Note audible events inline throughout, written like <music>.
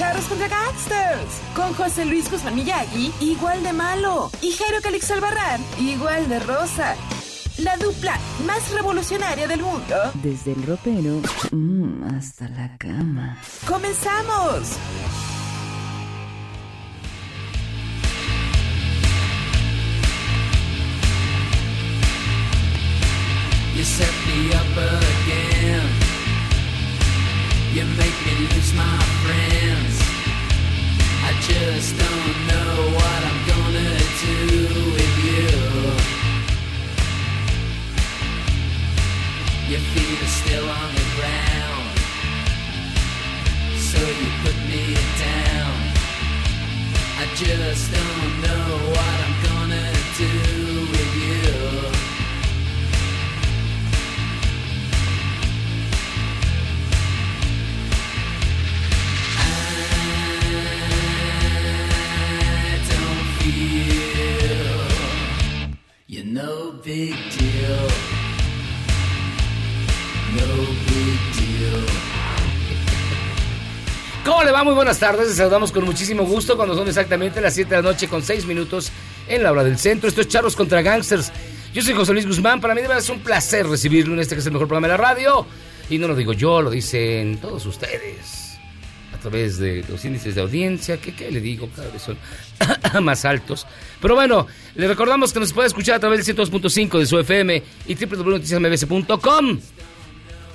Charros contra Gangsters. Con José Luis Guzmán Miyagi, igual de malo. Y Jairo Calix Albarrán, igual de rosa. La dupla más revolucionaria del mundo. Desde el ropero mm, hasta la cama. ¡Comenzamos! You set me up again. You make me lose my friends. I just don't know what I'm gonna do with you. Your feet are still on the ground. So you put me down. I just don't know what no big deal. No big deal. ¿Cómo le va? Muy buenas tardes. Les saludamos con muchísimo gusto cuando son exactamente las 7 de la noche con 6 minutos en la hora del centro. Esto es Charros contra Gangsters. Yo soy José Luis Guzmán. Para mí de verdad es un placer recibirlo en este que es el mejor programa de la radio. Y no lo digo yo, lo dicen todos ustedes. Través de los índices de audiencia, que qué le digo, cada vez son <coughs> más altos. Pero bueno, le recordamos que nos puede escuchar a través del 102.5 de su FM y www.noticiasmbs.com.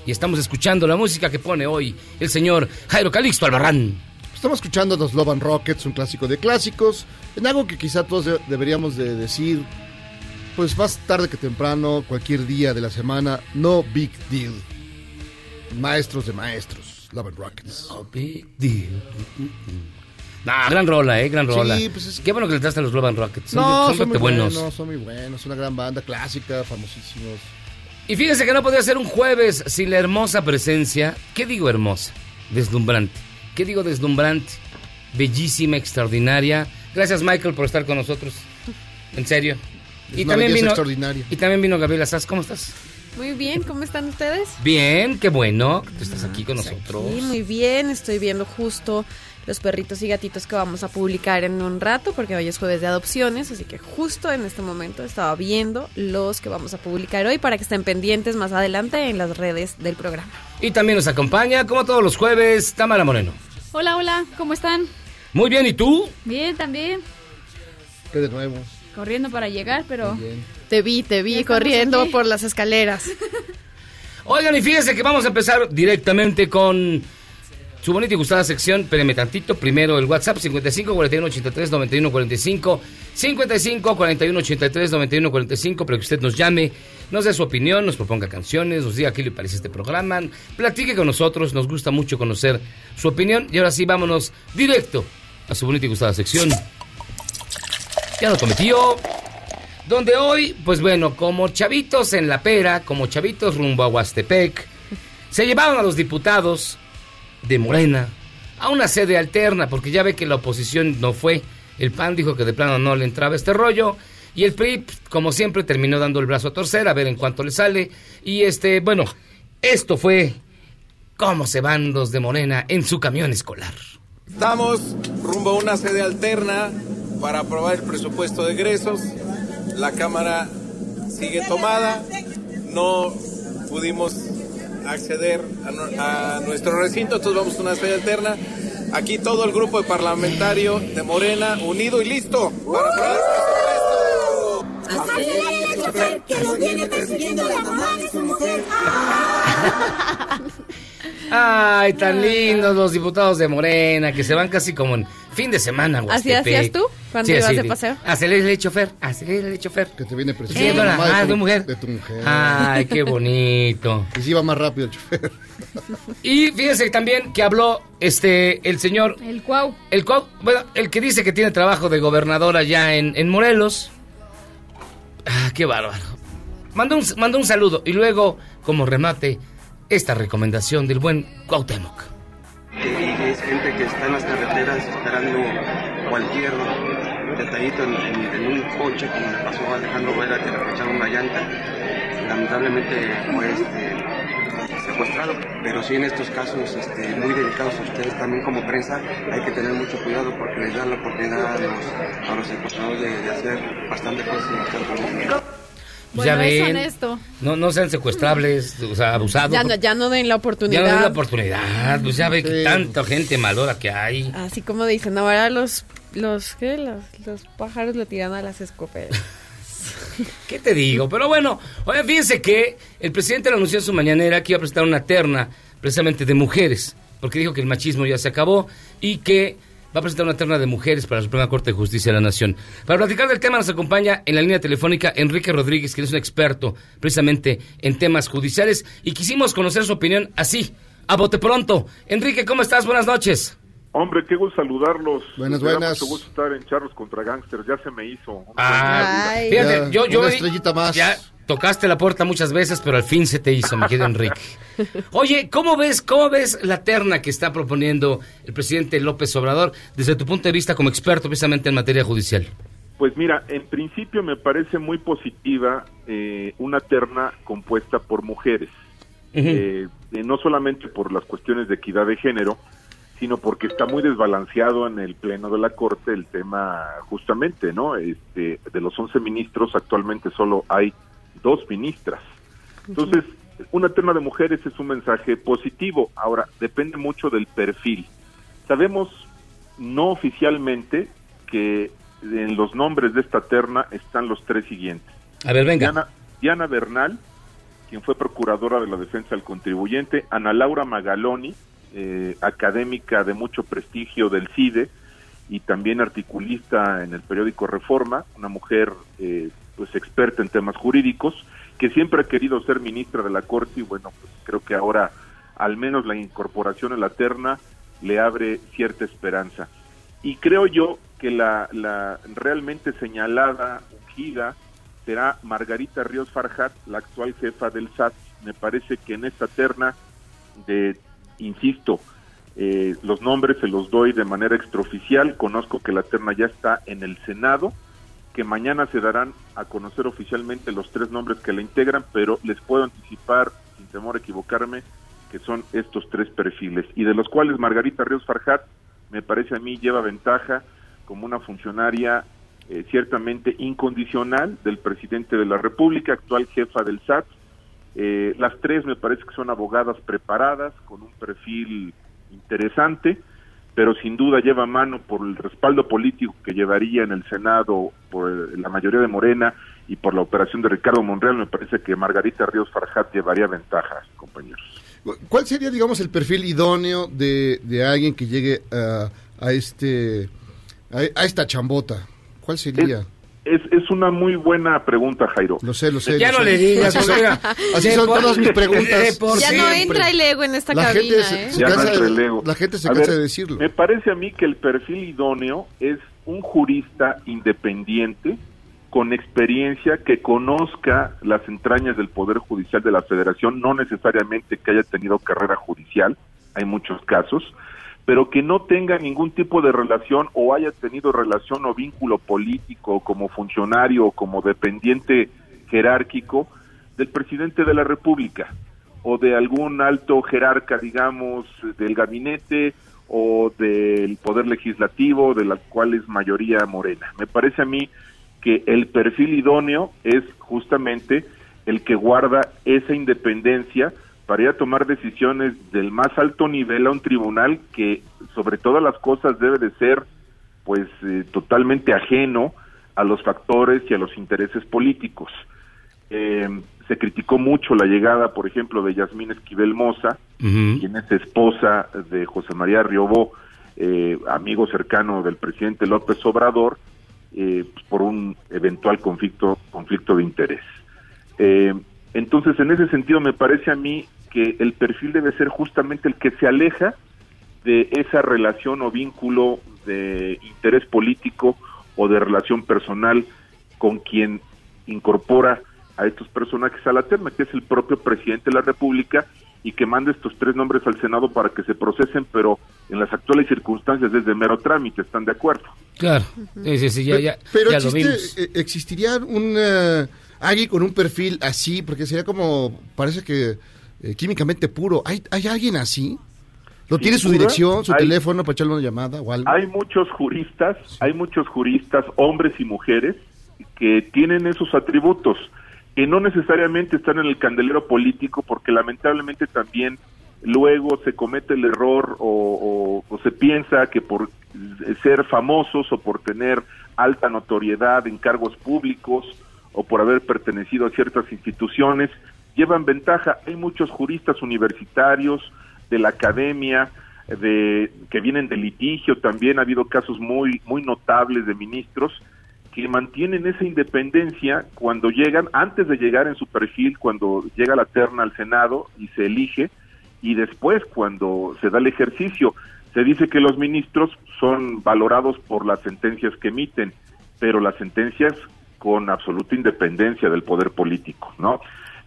Y estamos escuchando la música que pone hoy el señor Jairo Calixto Albarrán. Estamos escuchando los Love and Rockets, un clásico de clásicos, en algo que quizá todos de- deberíamos de decir, pues más tarde que temprano, cualquier día de la semana, no big deal. Maestros de maestros, Love and Rockets. No big deal. Nah, gran rola, eh, gran Sí, rola. pues es- Qué bueno que le traste a los Love and Rockets. Son, No, son son muy buenos. buenos, son muy buenos, una gran banda clásica, famosísimos. Y fíjense que no podría ser un jueves sin la hermosa presencia. ¿Qué digo hermosa? Deslumbrante. ¿Qué digo deslumbrante? Bellísima, extraordinaria. Gracias Michael por estar con nosotros. En serio. Es una belleza extraordinaria. Y también vino Gabriela Sass. ¿Cómo estás? Muy bien, ¿cómo están ustedes? Bien, qué bueno que tú estás aquí con nosotros. Sí, muy bien, estoy viendo justo los perritos y gatitos que vamos a publicar en un rato, porque hoy es jueves de adopciones, así que justo en este momento estaba viendo los que vamos a publicar hoy para que estén pendientes más adelante en las redes del programa. Y también nos acompaña, como todos los jueves, Tamara Moreno. Hola, hola, ¿cómo están? Muy bien, ¿y tú? Bien, también. Que de nuevo. Corriendo para llegar, pero... Bien. Te vi, te vi corriendo aquí. por las escaleras. Oigan, y fíjense que vamos a empezar directamente con su bonita y gustada sección. Espérenme tantito. Primero el WhatsApp 55 41 83 91 45. 55 41 83 91 45. Para que usted nos llame, nos dé su opinión, nos proponga canciones, nos diga qué le parece este programa. Platique con nosotros. Nos gusta mucho conocer su opinión. Y ahora sí, vámonos directo a su bonita y gustada sección. Ya lo cometió. Donde hoy, pues bueno, como chavitos en la pera, como chavitos rumbo a Huastepec, se llevaron a los diputados de Morena a una sede alterna, porque ya ve que la oposición no fue. El PAN dijo que de plano no le entraba este rollo. Y el PRI, pues, como siempre, terminó dando el brazo a torcer, a ver en cuánto le sale. Y este, bueno, esto fue cómo se van los de Morena en su camión escolar. Estamos rumbo a una sede alterna para aprobar el presupuesto de egresos. La Cámara sigue tomada. No pudimos acceder a, a nuestro recinto, entonces vamos a una sede alterna. Aquí todo el grupo de parlamentario de Morena unido y listo para aprobar el presupuesto. que lo viene persiguiendo la mamá de su mujer. <laughs> Ay, tan lindos los diputados de Morena, que se van casi como en fin de semana, güey. ¿Así hacías tú cuando ibas de paseo? Acelera el chofer, acelera el chofer. Que te viene presionando la madre de tu- tu mujer. De tu mujer. Ay, qué <laughs> bonito. Y si iba más rápido el chofer. Y fíjense también que habló este el señor El cuau. el cuau- bueno, el que dice que tiene trabajo de gobernador allá en, en Morelos. Ah, qué bárbaro. Mandó un, mandó un saludo y luego, como remate, esta recomendación del buen Cuauhtémoc. es gente que está en las carreteras esperando cualquier detallito en, un coche, como le pasó a Alejandro Vera, que le aprovecharon una llanta. Lamentablemente fue este, secuestrado, pero sí en estos casos este, muy delicados ustedes también como prensa hay que tener mucho cuidado porque les dan la oportunidad a los, a los secuestradores de, hacer bastante cosas en nuestra política. Pues ya Bueno, es ven, honesto. no, no sean secuestrables, o sea, abusados. Ya no, ya no den la Ya oportunidad. no es la oportunidad, pues ya ve que tanta gente malora que hay. Así como dicen, ahora los, los, ¿qué? Los, los pájaros lo tiran a las escopetas. <laughs> ¿Qué te digo? Pero bueno, oye, fíjense que el presidente lo anunció en su mañanera que iba a presentar una terna precisamente de mujeres, porque dijo que el machismo ya se acabó y que va a presentar una terna de mujeres para la Suprema Corte de Justicia de la Nación. Para platicar del tema nos acompaña en la línea telefónica Enrique Rodríguez, que es un experto precisamente en temas judiciales y quisimos conocer su opinión así, a bote pronto. Enrique, ¿cómo estás? Buenas noches. Hombre, qué gusto saludarlos. Buenas, Me buenas. mucho gusto estar en Charros contra Gangsters. Ya se me hizo. Ah, Ay. fíjate, yo, yo una estrellita más. Ya tocaste la puerta muchas veces, pero al fin se te hizo, mi querido Enrique. Oye, ¿cómo ves, cómo ves la terna que está proponiendo el presidente López Obrador desde tu punto de vista como experto precisamente en materia judicial? Pues mira, en principio me parece muy positiva eh, una terna compuesta por mujeres. Eh, eh, no solamente por las cuestiones de equidad de género, sino porque está muy desbalanceado en el pleno de la corte el tema justamente, ¿no? Este, de los 11 ministros actualmente solo hay dos ministras. Entonces, una terna de mujeres es un mensaje positivo. Ahora, depende mucho del perfil. Sabemos no oficialmente que en los nombres de esta terna están los tres siguientes. A ver, venga. Diana, Diana Bernal, quien fue procuradora de la defensa del contribuyente, Ana Laura Magaloni, eh, académica de mucho prestigio del CIDE y también articulista en el periódico Reforma, una mujer eh, pues experta en temas jurídicos, que siempre ha querido ser ministra de la Corte y bueno, pues creo que ahora al menos la incorporación en la terna le abre cierta esperanza. Y creo yo que la, la realmente señalada, ungida, será Margarita Ríos Farjat, la actual jefa del SAT. Me parece que en esta terna de, insisto, eh, los nombres se los doy de manera extraoficial. Conozco que la terna ya está en el Senado, que mañana se darán a conocer oficialmente los tres nombres que la integran, pero les puedo anticipar, sin temor a equivocarme, que son estos tres perfiles, y de los cuales Margarita Ríos Farjat, me parece a mí, lleva ventaja como una funcionaria eh, ciertamente incondicional del presidente de la República, actual jefa del SAT. Eh, las tres me parece que son abogadas preparadas, con un perfil interesante, pero sin duda lleva mano por el respaldo político que llevaría en el Senado por la mayoría de Morena y por la operación de Ricardo Monreal, me parece que Margarita Ríos Farjat llevaría ventajas, compañeros. ¿Cuál sería, digamos, el perfil idóneo de, de alguien que llegue a, a este a, a esta chambota? ¿Cuál sería? Es, es una muy buena pregunta, Jairo. Lo sé, lo sé. Ya lo no sé. le digas, Así son, oiga, así de son por- todas mis preguntas. de por Ya no entra el ego en esta La cabina, gente se- ¿eh? se Ya no entra el ego. la gente se A cansa ver, de decirlo. Me parece a mí que el perfil idóneo es un jurista independiente con experiencia que conozca las entrañas del Poder Judicial de la Federación, no necesariamente que haya tenido carrera judicial, hay muchos casos, pero que no tenga ningún tipo de relación o haya tenido relación o vínculo político como funcionario o como dependiente jerárquico del presidente de la República o de algún alto jerarca, digamos, del gabinete o del poder legislativo, de la cual es mayoría morena. Me parece a mí que el perfil idóneo es justamente el que guarda esa independencia para ir a tomar decisiones del más alto nivel a un tribunal que sobre todas las cosas debe de ser pues eh, totalmente ajeno a los factores y a los intereses políticos. Eh, se criticó mucho la llegada, por ejemplo, de Yasmín Esquivel Moza, quien es esposa de José María Riobó, eh, amigo cercano del presidente López Obrador, eh, pues, por un eventual conflicto, conflicto de interés. Eh, entonces, en ese sentido, me parece a mí que el perfil debe ser justamente el que se aleja de esa relación o vínculo de interés político o de relación personal con quien incorpora a estos personajes a la terna, que es el propio presidente de la República y que manda estos tres nombres al Senado para que se procesen, pero en las actuales circunstancias es de mero trámite, ¿están de acuerdo? Claro, sí, sí, sí, ya, ya, Pero ya lo vimos. eh, existiría un eh, alguien con un perfil así, porque sería como, parece que eh, químicamente puro. ¿Hay, ¿Hay alguien así? ¿Lo Sin tiene su dirección, su hay- teléfono para echarle una llamada o algo? Hay muchos juristas, hay muchos juristas, hombres y mujeres, que tienen esos atributos, que no necesariamente están en el candelero político, porque lamentablemente también luego se comete el error o, o- o se piensa que por ser famosos o por tener alta notoriedad en cargos públicos o por haber pertenecido a ciertas instituciones, llevan ventaja. Hay muchos juristas universitarios, de la academia, de que vienen de litigio, también ha habido casos muy muy notables de ministros que mantienen esa independencia cuando llegan, antes de llegar en su perfil, cuando llega la terna al Senado y se elige, y después cuando se da el ejercicio. Se dice que los ministros son valorados por las sentencias que emiten, pero las sentencias con absoluta independencia del poder político, ¿no?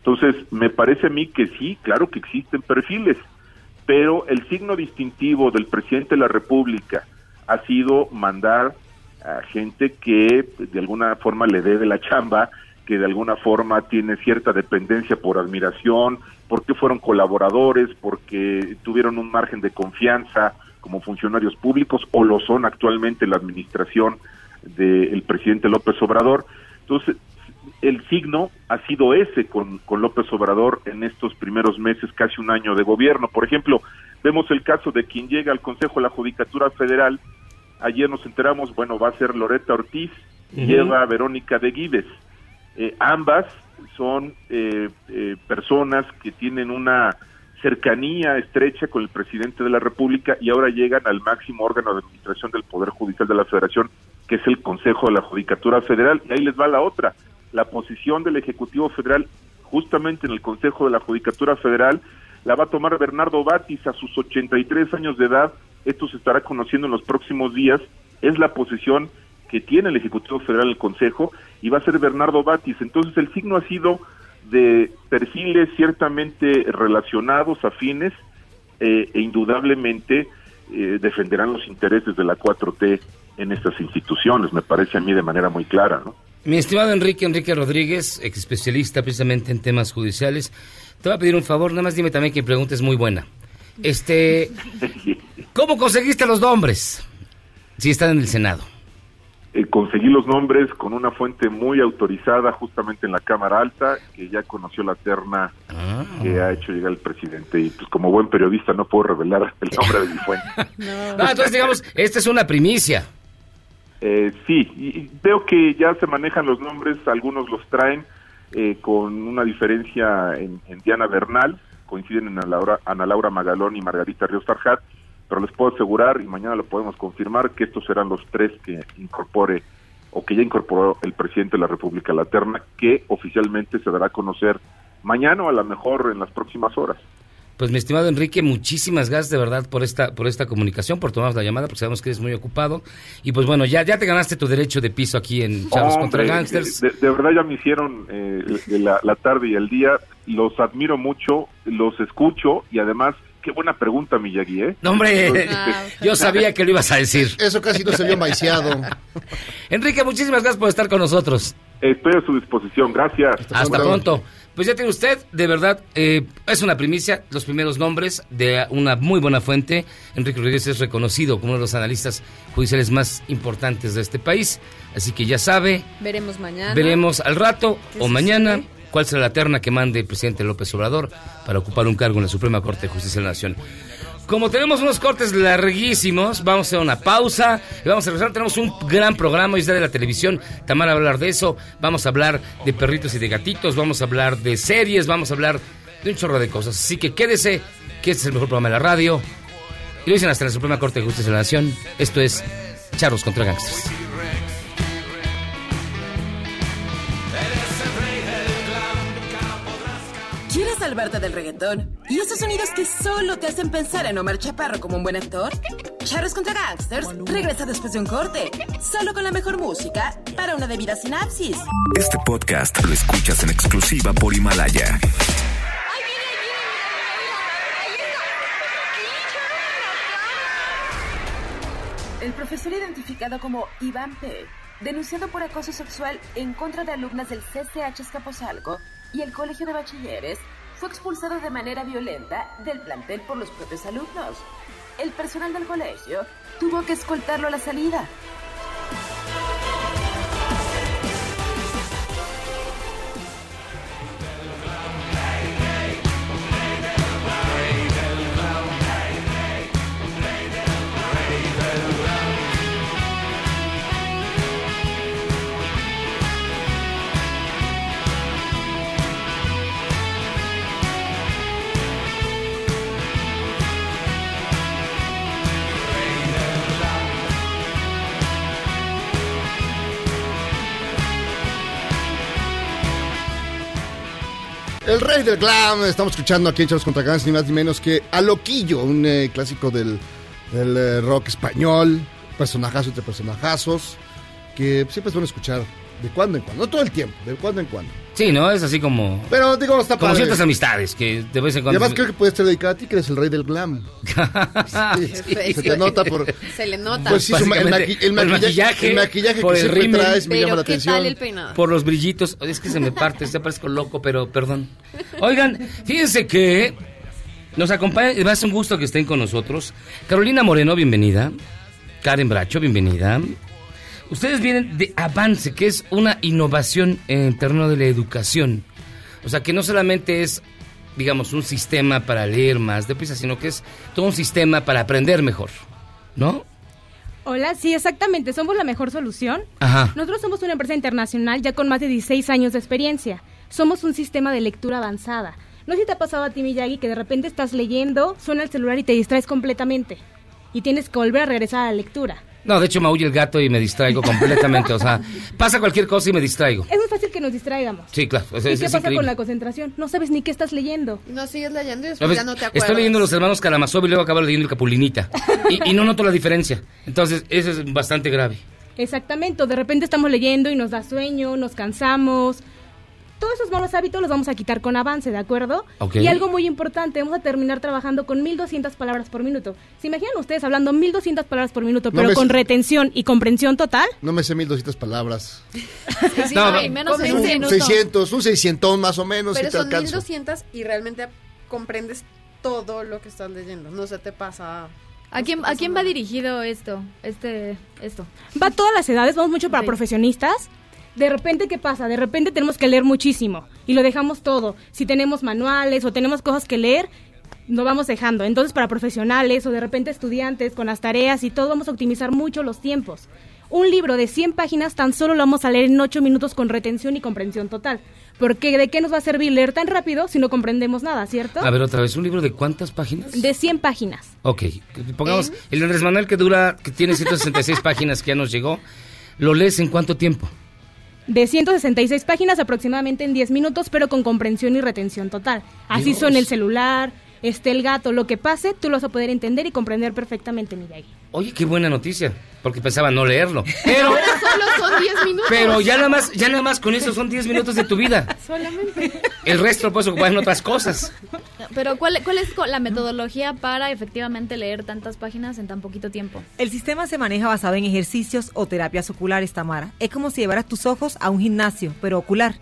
Entonces, me parece a mí que sí, claro que existen perfiles, pero el signo distintivo del presidente de la República ha sido mandar a gente que de alguna forma le dé de la chamba, que de alguna forma tiene cierta dependencia por admiración, porque fueron colaboradores, porque tuvieron un margen de confianza como funcionarios públicos o lo son actualmente en la administración del presidente López Obrador. Entonces, el signo ha sido ese con, con López Obrador en estos primeros meses, casi un año de gobierno. Por ejemplo, vemos el caso de quien llega al Consejo de la Judicatura Federal. Ayer nos enteramos, bueno, va a ser Loreta Ortiz, y Ujú. lleva a Verónica de Guides. Eh, ambas son eh, eh, personas que tienen una cercanía estrecha con el presidente de la República y ahora llegan al máximo órgano de administración del Poder Judicial de la Federación, que es el Consejo de la Judicatura Federal. Y ahí les va la otra. La posición del Ejecutivo Federal, justamente en el Consejo de la Judicatura Federal, la va a tomar Bernardo Batis a sus 83 años de edad. Esto se estará conociendo en los próximos días. Es la posición que tiene el Ejecutivo Federal en el Consejo y va a ser Bernardo Batis. Entonces el signo ha sido de perfiles ciertamente relacionados, afines, eh, e indudablemente eh, defenderán los intereses de la 4T en estas instituciones, me parece a mí de manera muy clara, ¿no? Mi estimado Enrique, Enrique Rodríguez, ex especialista precisamente en temas judiciales, te voy a pedir un favor, nada más dime también que mi pregunta es muy buena. Este, <laughs> ¿cómo conseguiste los nombres? Si están en el Senado. Eh, conseguí los nombres con una fuente muy autorizada justamente en la Cámara Alta, que ya conoció la terna que ha hecho llegar el presidente. Y pues como buen periodista no puedo revelar el nombre de mi fuente. <laughs> Ah, entonces digamos, esta es una primicia. Eh, sí, y veo que ya se manejan los nombres, algunos los traen eh, con una diferencia en, Diana Bernal, coinciden en Ana Laura, Ana Laura Magalón y Margarita Ríos Tarjat, pero les puedo asegurar, y mañana lo podemos confirmar, que estos serán los tres que incorpore o que ya incorporó el presidente de la República a la terna, que oficialmente se dará a conocer mañana o a lo mejor en las próximas horas. Pues mi estimado Enrique, muchísimas gracias de verdad por esta por esta comunicación, por tomarnos la llamada, porque sabemos que eres muy ocupado. Y pues bueno, ya ya te ganaste tu derecho de piso aquí en Chavos contra Hombre, Gangsters. De, de verdad ya me hicieron eh, la, la tarde y el día. Los admiro mucho, los escucho y además, qué buena pregunta, Miyagi, ¿eh? No, hombre, Entonces, yo sabía que lo ibas a decir. <laughs> Eso casi no se vio maiciado. Enrique, muchísimas gracias por estar con nosotros. Estoy a su disposición, gracias. Hasta pronto. Pues ya tiene usted, de verdad, eh, es una primicia, los primeros nombres de una muy buena fuente. Enrique Rodríguez es reconocido como uno de los analistas judiciales más importantes de este país. Así que ya sabe, Veremos mañana. veremos al rato ¿Qué o mañana cuál será la terna que mande el presidente López Obrador para ocupar un cargo en la Suprema Corte de Justicia de la Nación. Como tenemos unos cortes larguísimos, vamos a hacer una pausa y vamos a regresar. Tenemos un gran programa hoy está de la televisión. Tamara va a hablar de eso. Vamos a hablar de perritos y de gatitos. Vamos a hablar de series. Vamos a hablar de un chorro de cosas. Así que quédese, que este es el mejor programa de la radio. Y lo dicen hasta la Suprema Corte de Justicia de la Nación. Esto es Charros contra Gangsters. ¿Quieres salvarte del reggaetón? ¿Y esos sonidos que solo te hacen pensar en Omar Chaparro como un buen actor? Charros contra Gangsters regresa después de un corte, solo con la mejor música para una debida sinapsis. Este podcast lo escuchas en exclusiva por Himalaya. El profesor identificado como Iván P., denunciado por acoso sexual en contra de alumnas del CCH Escaposalco y el Colegio de Bachilleres, fue expulsado de manera violenta del plantel por los propios alumnos. El personal del colegio tuvo que escoltarlo a la salida. El rey del glam, estamos escuchando aquí en Charlos contra Gans, ni más ni menos que a Loquillo, un eh, clásico del, del, eh, rock español, personajazo entre personajazos, que siempre es bueno escuchar de cuando en cuando, no todo el tiempo, de cuando en cuando. Sí, ¿no? Es así como... Pero digo, está Como padre. ciertas amistades que de vez en Y cuando... además creo que puede estar dedicado a ti, que eres el rey del glam. <laughs> Sí, se te nota por... Se le nota. Pues sí, el, Básicamente, maqui- el maquillaje, maquillaje, el maquillaje por que el siempre traes me llama la Pero ¿qué atención. tal el peinado? Por los brillitos. Es que se me parte, se parezco loco, pero perdón. Oigan, fíjense que nos acompaña, y va a ser un gusto que estén con nosotros. Carolina Moreno, bienvenida. Karen Bracho, bienvenida. Ustedes vienen de Avance, que es una innovación en el terreno de la educación. O sea, que no solamente es, digamos, un sistema para leer más deprisa, sino que es todo un sistema para aprender mejor. ¿No? Hola, sí, exactamente. Somos la mejor solución. Ajá. Nosotros somos una empresa internacional ya con más de 16 años de experiencia. Somos un sistema de lectura avanzada. No sé si te ha pasado a ti, Miyagi, que de repente estás leyendo, suena el celular y te distraes completamente. Y tienes que volver a regresar a la lectura. No, de hecho maulla el gato y me distraigo completamente. O sea, pasa cualquier cosa y me distraigo. Es muy fácil que nos distraigamos. Sí, claro. o sea, ¿Y es, qué es pasa increíble. con la concentración? No sabes ni qué estás leyendo. No sigues leyendo y después ya no te acuerdas. Estoy leyendo Los Hermanos Karamazov y luego acabo leyendo el Capulinita. Y, y no noto la diferencia. Entonces, eso es bastante grave. Exactamente, o de repente estamos leyendo y nos da sueño, nos cansamos. Todos esos malos hábitos los vamos a quitar con avance, ¿de acuerdo? Y algo muy importante, vamos a terminar trabajando con 1200 palabras por minuto. ¿Se imaginan ustedes hablando 1200 palabras por minuto, pero con retención y comprensión total? No me sé 1200 palabras. Sí, No, no, y no, menos en un un minuto. 600, un 600 más o menos, Pero si te son alcanzo. 1200 y realmente comprendes todo lo que estás leyendo. No se te pasa. ¿A quién, ¿A quién va dirigido esto? Este, esto. Va a todas las edades, vamos mucho para profesionistas. De repente, ¿qué pasa? De repente tenemos que leer muchísimo y lo dejamos todo. Si tenemos manuales o tenemos cosas que leer, lo vamos dejando. Entonces, para profesionales o de repente estudiantes con las tareas y todo, vamos a optimizar mucho los tiempos. Un libro de 100 páginas tan solo lo vamos a leer en 8 minutos con retención y comprensión total. Porque ¿de qué nos va a servir leer tan rápido si no comprendemos nada, cierto? A ver, otra vez, ¿un libro de cuántas páginas? De 100 páginas. Ok, pongamos, el Andrés Manuel que dura, que tiene 166 páginas que ya nos llegó, ¿lo lees en cuánto tiempo? De 166 páginas aproximadamente en 10 minutos, pero con comprensión y retención total. Así Dios. son el celular, esté el gato, lo que pase, tú lo vas a poder entender y comprender perfectamente, Miyagi. Oye, qué buena noticia, porque pensaba no leerlo. Pero, Ahora solo son 10 minutos. pero ya nada más, ya nada más con eso son 10 minutos de tu vida. <laughs> Solamente. El resto lo puedes ocupar en otras cosas. Pero ¿cuál, ¿cuál es la metodología para efectivamente leer tantas páginas en tan poquito tiempo? El sistema se maneja basado en ejercicios o terapias oculares, Tamara. Es como si llevaras tus ojos a un gimnasio, pero ocular.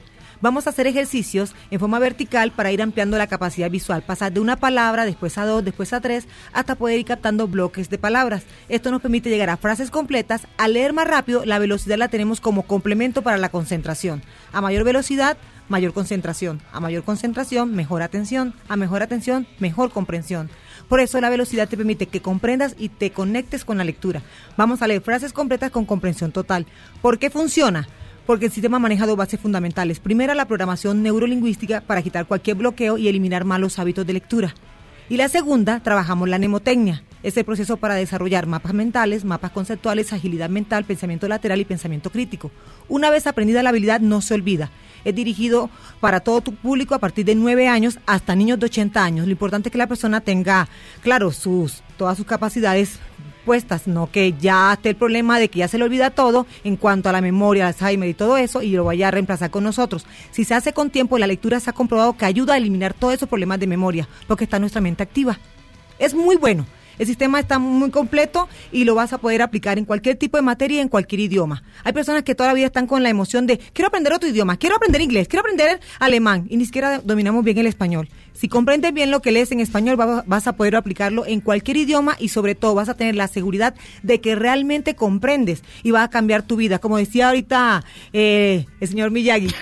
Vamos a hacer ejercicios en forma vertical para ir ampliando la capacidad visual, pasar de una palabra, después a dos, después a tres, hasta poder ir captando bloques de palabras. Esto nos permite llegar a frases completas. Al leer más rápido, la velocidad la tenemos como complemento para la concentración. A mayor velocidad, mayor concentración. A mayor concentración, mejor atención. A mejor atención, mejor comprensión. Por eso la velocidad te permite que comprendas y te conectes con la lectura. Vamos a leer frases completas con comprensión total. ¿Por qué funciona? Porque el sistema maneja dos bases fundamentales. Primera, la programación neurolingüística para quitar cualquier bloqueo y eliminar malos hábitos de lectura. Y la segunda, trabajamos la mnemotecnia. Es el proceso para desarrollar mapas mentales, mapas conceptuales, agilidad mental, pensamiento lateral y pensamiento crítico. Una vez aprendida la habilidad, no se olvida. Es dirigido para todo tu público a partir de 9 años hasta niños de 80 años. Lo importante es que la persona tenga, claro, sus, todas sus capacidades no que ya esté el problema de que ya se le olvida todo en cuanto a la memoria, Alzheimer y todo eso y lo vaya a reemplazar con nosotros. Si se hace con tiempo, la lectura se ha comprobado que ayuda a eliminar todos esos problemas de memoria porque está nuestra mente activa. Es muy bueno. El sistema está muy completo y lo vas a poder aplicar en cualquier tipo de materia y en cualquier idioma. Hay personas que toda la vida están con la emoción de quiero aprender otro idioma, quiero aprender inglés, quiero aprender alemán y ni siquiera dominamos bien el español. Si comprendes bien lo que lees en español, va- vas a poder aplicarlo en cualquier idioma y sobre todo vas a tener la seguridad de que realmente comprendes y va a cambiar tu vida. Como decía ahorita eh, el señor Miyagi, <laughs>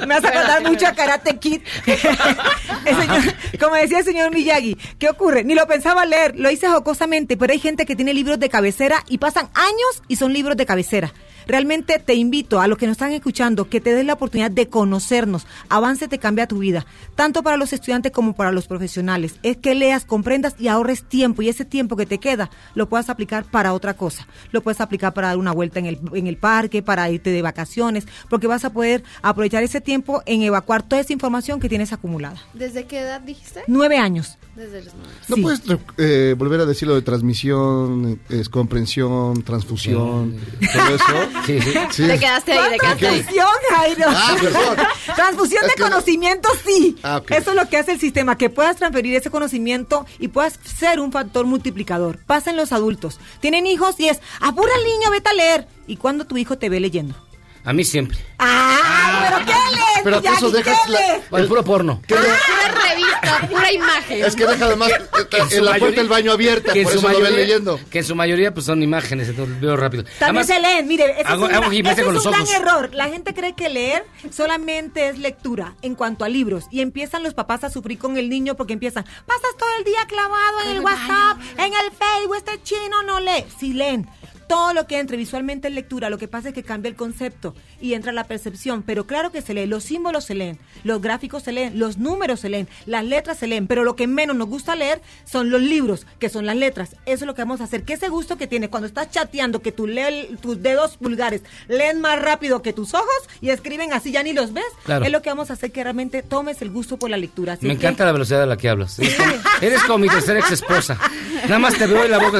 me vas a acordar mucho a Karate Kid. <laughs> El señor- como decía el señor Miyagi, ¿qué ocurre? Ni lo pensaba leer, lo hice jocosamente, pero hay gente que tiene libros de cabecera y pasan años y son libros de cabecera. Realmente te invito a los que nos están escuchando que te des la oportunidad de conocernos. Avance te cambia tu vida, tanto para los estudiantes como para los profesionales. Es que leas, comprendas y ahorres tiempo y ese tiempo que te queda lo puedas aplicar para otra cosa. Lo puedes aplicar para dar una vuelta en el, en el parque, para irte de vacaciones, porque vas a poder aprovechar ese tiempo en evacuar toda esa información que tienes acumulada. ¿Desde qué edad dijiste? Nueve años. Desde los nueve. ¿No puedes eh, volver a decir lo de transmisión, es comprensión, transfusión, todo eso? <laughs> Sí, sí. Te quedaste ahí, te ¿Cuál quedaste ahí. transfusión, Jairo? Ah, perdón. <laughs> Transfusión Es de que- conocimiento, sí. Ah. Eso es lo que hace el sistema, que puedas transferir ese conocimiento y puedas ser un factor multiplicador. Pasa en los adultos. Tienen hijos y es, apura al niño, vete a leer. ¿Y cuando tu hijo te ve leyendo? A mí siempre. ¡Ah! ¿Pero qué lees, Pero tú eso dejas ¿Qué la- lees? El puro porno. ¿Qué le- Pura revista, pura imagen. Es que deja además Que en eh, en la mayoría- puerta del baño abierta, que en por su eso lo ven mayoría- leyendo. Que en su mayoría pues son imágenes, entonces veo rápido. También Además, se leen, mire, ese hago- es un, hago ese con es los un ojos. gran error. La gente cree que leer solamente es lectura en cuanto a libros y empiezan los papás a sufrir con el niño porque empiezan, pasas todo el día clavado en el WhatsApp, en el Facebook, este chino no lee. Si leen. Todo lo que entre visualmente en lectura, lo que pasa es que cambia el concepto y entra la percepción, pero claro que se lee, los símbolos se leen, los gráficos se leen, los números se leen, las letras se leen, pero lo que menos nos gusta leer son los libros, que son las letras. Eso es lo que vamos a hacer, que ese gusto que tienes cuando estás chateando, que tú lees tus dedos pulgares, leen más rápido que tus ojos y escriben así, ya ni los ves, Claro. es lo que vamos a hacer que realmente tomes el gusto por la lectura. Así me que- encanta la velocidad a la que hablas. Eres como, eres como mi tercera ex esposa. Nada más te veo y la boca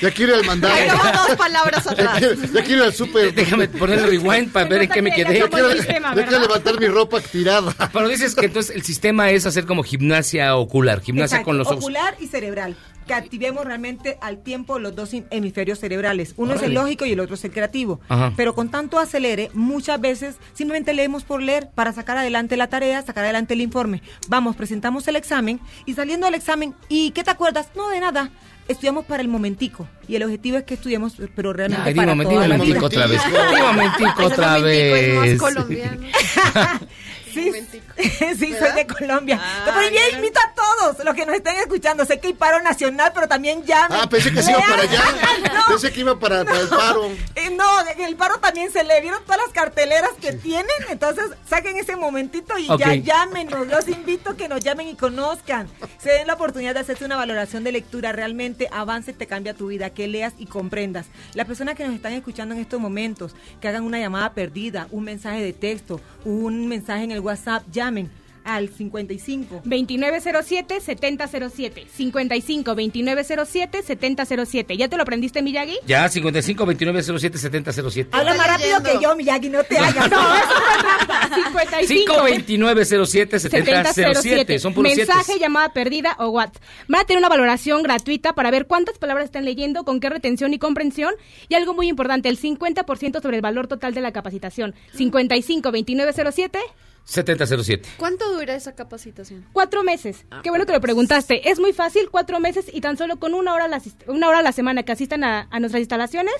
Ya quiero ir al mandado. Dos palabras Ya atrás. quiero, ya quiero ir al súper. Déjame ponerle rewind para ver en qué me quedé. Ya quiero, ya quiero levantar mi ropa tirada. <laughs> Pero dices que entonces el sistema es hacer como gimnasia ocular, gimnasia Exacto, con los ojos. Ocular y cerebral. Que activemos realmente al tiempo los dos hemisferios cerebrales. Uno es el lógico y el otro es el creativo. Ajá. Pero con tanto acelere, muchas veces simplemente leemos por leer para sacar adelante la tarea, sacar adelante el informe. Vamos, presentamos el examen y saliendo del examen, ¿y qué te acuerdas? No, de nada. Estudiamos para el momentico. Y el objetivo es que estudiemos, pero realmente Ay, para momentico, toda la vida. momentico otra vez. <laughs> Di momentico Ese otra momentico es más vez. colombiano. <laughs> Sí, <laughs> sí, soy de Colombia. pero yo invito a todos los que nos estén escuchando. Sé que hay paro nacional, pero también llamen. Ah, pensé que se iba para allá. <laughs> No, Pensé que iba para, para el paro. <laughs> eh, no, en el paro también se le vieron todas las carteleras que tienen. Entonces, saquen ese momentito y ya Ok. llámenos. Los invito a que nos llamen y conozcan. Se den la oportunidad de hacerse una valoración de lectura. Realmente avance, te cambia tu vida. Que leas y comprendas. Las personas que nos están escuchando en estos momentos, que hagan una llamada perdida, un mensaje de texto, un mensaje en el WhatsApp, llamen al 55 2907-7007. 55-2907-7007. ¿Ya te lo aprendiste, Miyagi? Ya, 55 29 07 70 07. Habla más rápido que yo, Miyagi, no te hagas. No, eso trampa. 55 5 29 07 70 07. Son puros Mensaje, siete. llamada perdida o WhatsApp. Van a tener una valoración gratuita para ver cuántas palabras están leyendo, con qué retención y comprensión. Y algo muy importante, el 50% sobre el valor total de la capacitación. 55 2907 70 07. ¿Cuánto dura esa capacitación? Cuatro meses. Qué bueno que lo preguntaste. Es muy fácil, cuatro meses y tan solo con una hora a la, una hora a la semana que asistan a, nuestras instalaciones,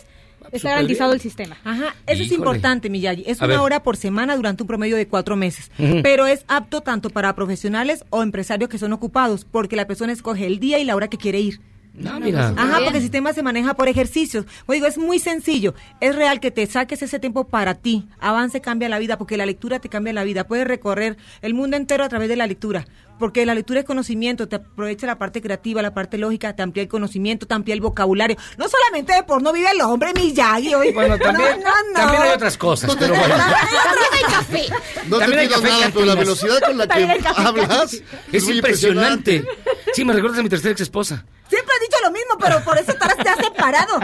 está garantizado el sistema. Ajá, eso es importante, Miyagi. Es una hora por semana durante un promedio de cuatro meses. Pero es apto tanto para profesionales o empresarios que son ocupados, porque la persona escoge el día y la hora que quiere ir. Ah, mira. Ajá, porque el sistema se maneja por ejercicios. Pues digo, es muy sencillo. Es real que te saques ese tiempo para ti. Avance cambia la vida, porque la lectura te cambia la vida. Puedes recorrer el mundo entero a través de la lectura. Porque la lectura es conocimiento, te aprovecha la parte creativa, la parte lógica, te amplía el conocimiento, te amplía el vocabulario. No solamente de porno vive el hombre, Miyagi. Hoy. Bueno, también, No, no, no. también hay otras cosas, pero bueno. <laughs> También hay café. No te También café y nada, pero la velocidad con la que hablas Es muy impresionante. Sí, me recuerdas a mi tercera ex esposa. Siempre he dicho lo mismo, pero por eso ahora te has separado.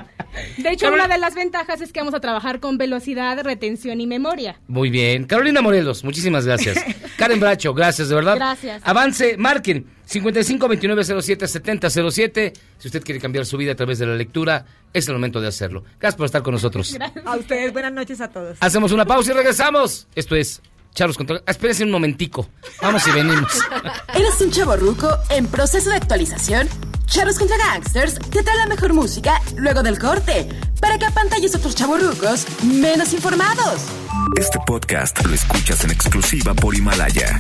De hecho, Carol- una de las ventajas es que vamos a trabajar con velocidad, retención y memoria. Muy bien. Carolina Morelos, muchísimas gracias. <laughs> Karen Bracho, gracias, de verdad. Gracias. Avance, marquen 55 29 07 70 07. Si usted quiere cambiar su vida a través de la lectura, es el momento de hacerlo. Gracias por estar con nosotros. A ustedes, buenas noches a todos. Hacemos una pausa y regresamos. Esto es Charlos contra... Ah, Espérense un momentico. Vamos y venimos. <laughs> ¿Eres un chavo ruco en proceso de actualización? Charros contra Gangsters te trae la mejor música luego del corte para que apantalles a otros chavorrucos menos informados. Este podcast lo escuchas en exclusiva por Himalaya.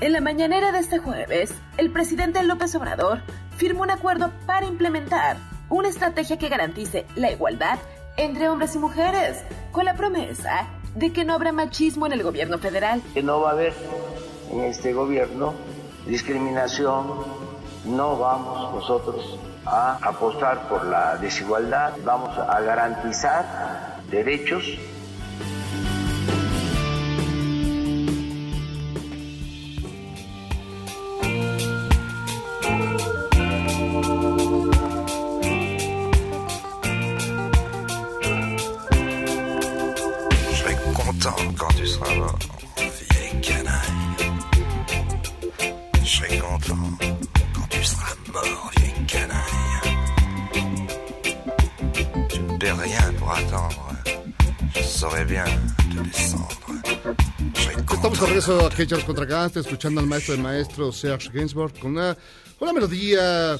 En la mañanera de este jueves, el presidente López Obrador firmó un acuerdo para implementar una estrategia que garantice la igualdad entre hombres y mujeres, con la promesa de que no habrá machismo en el gobierno federal. que no va a haber en este gobierno discriminación, no vamos nosotros a apostar por la desigualdad, vamos a garantizar derechos Estamos de regreso aquí, Charles contra escuchando al maestro de maestros, Serge Gainsbourg, con una, una melodía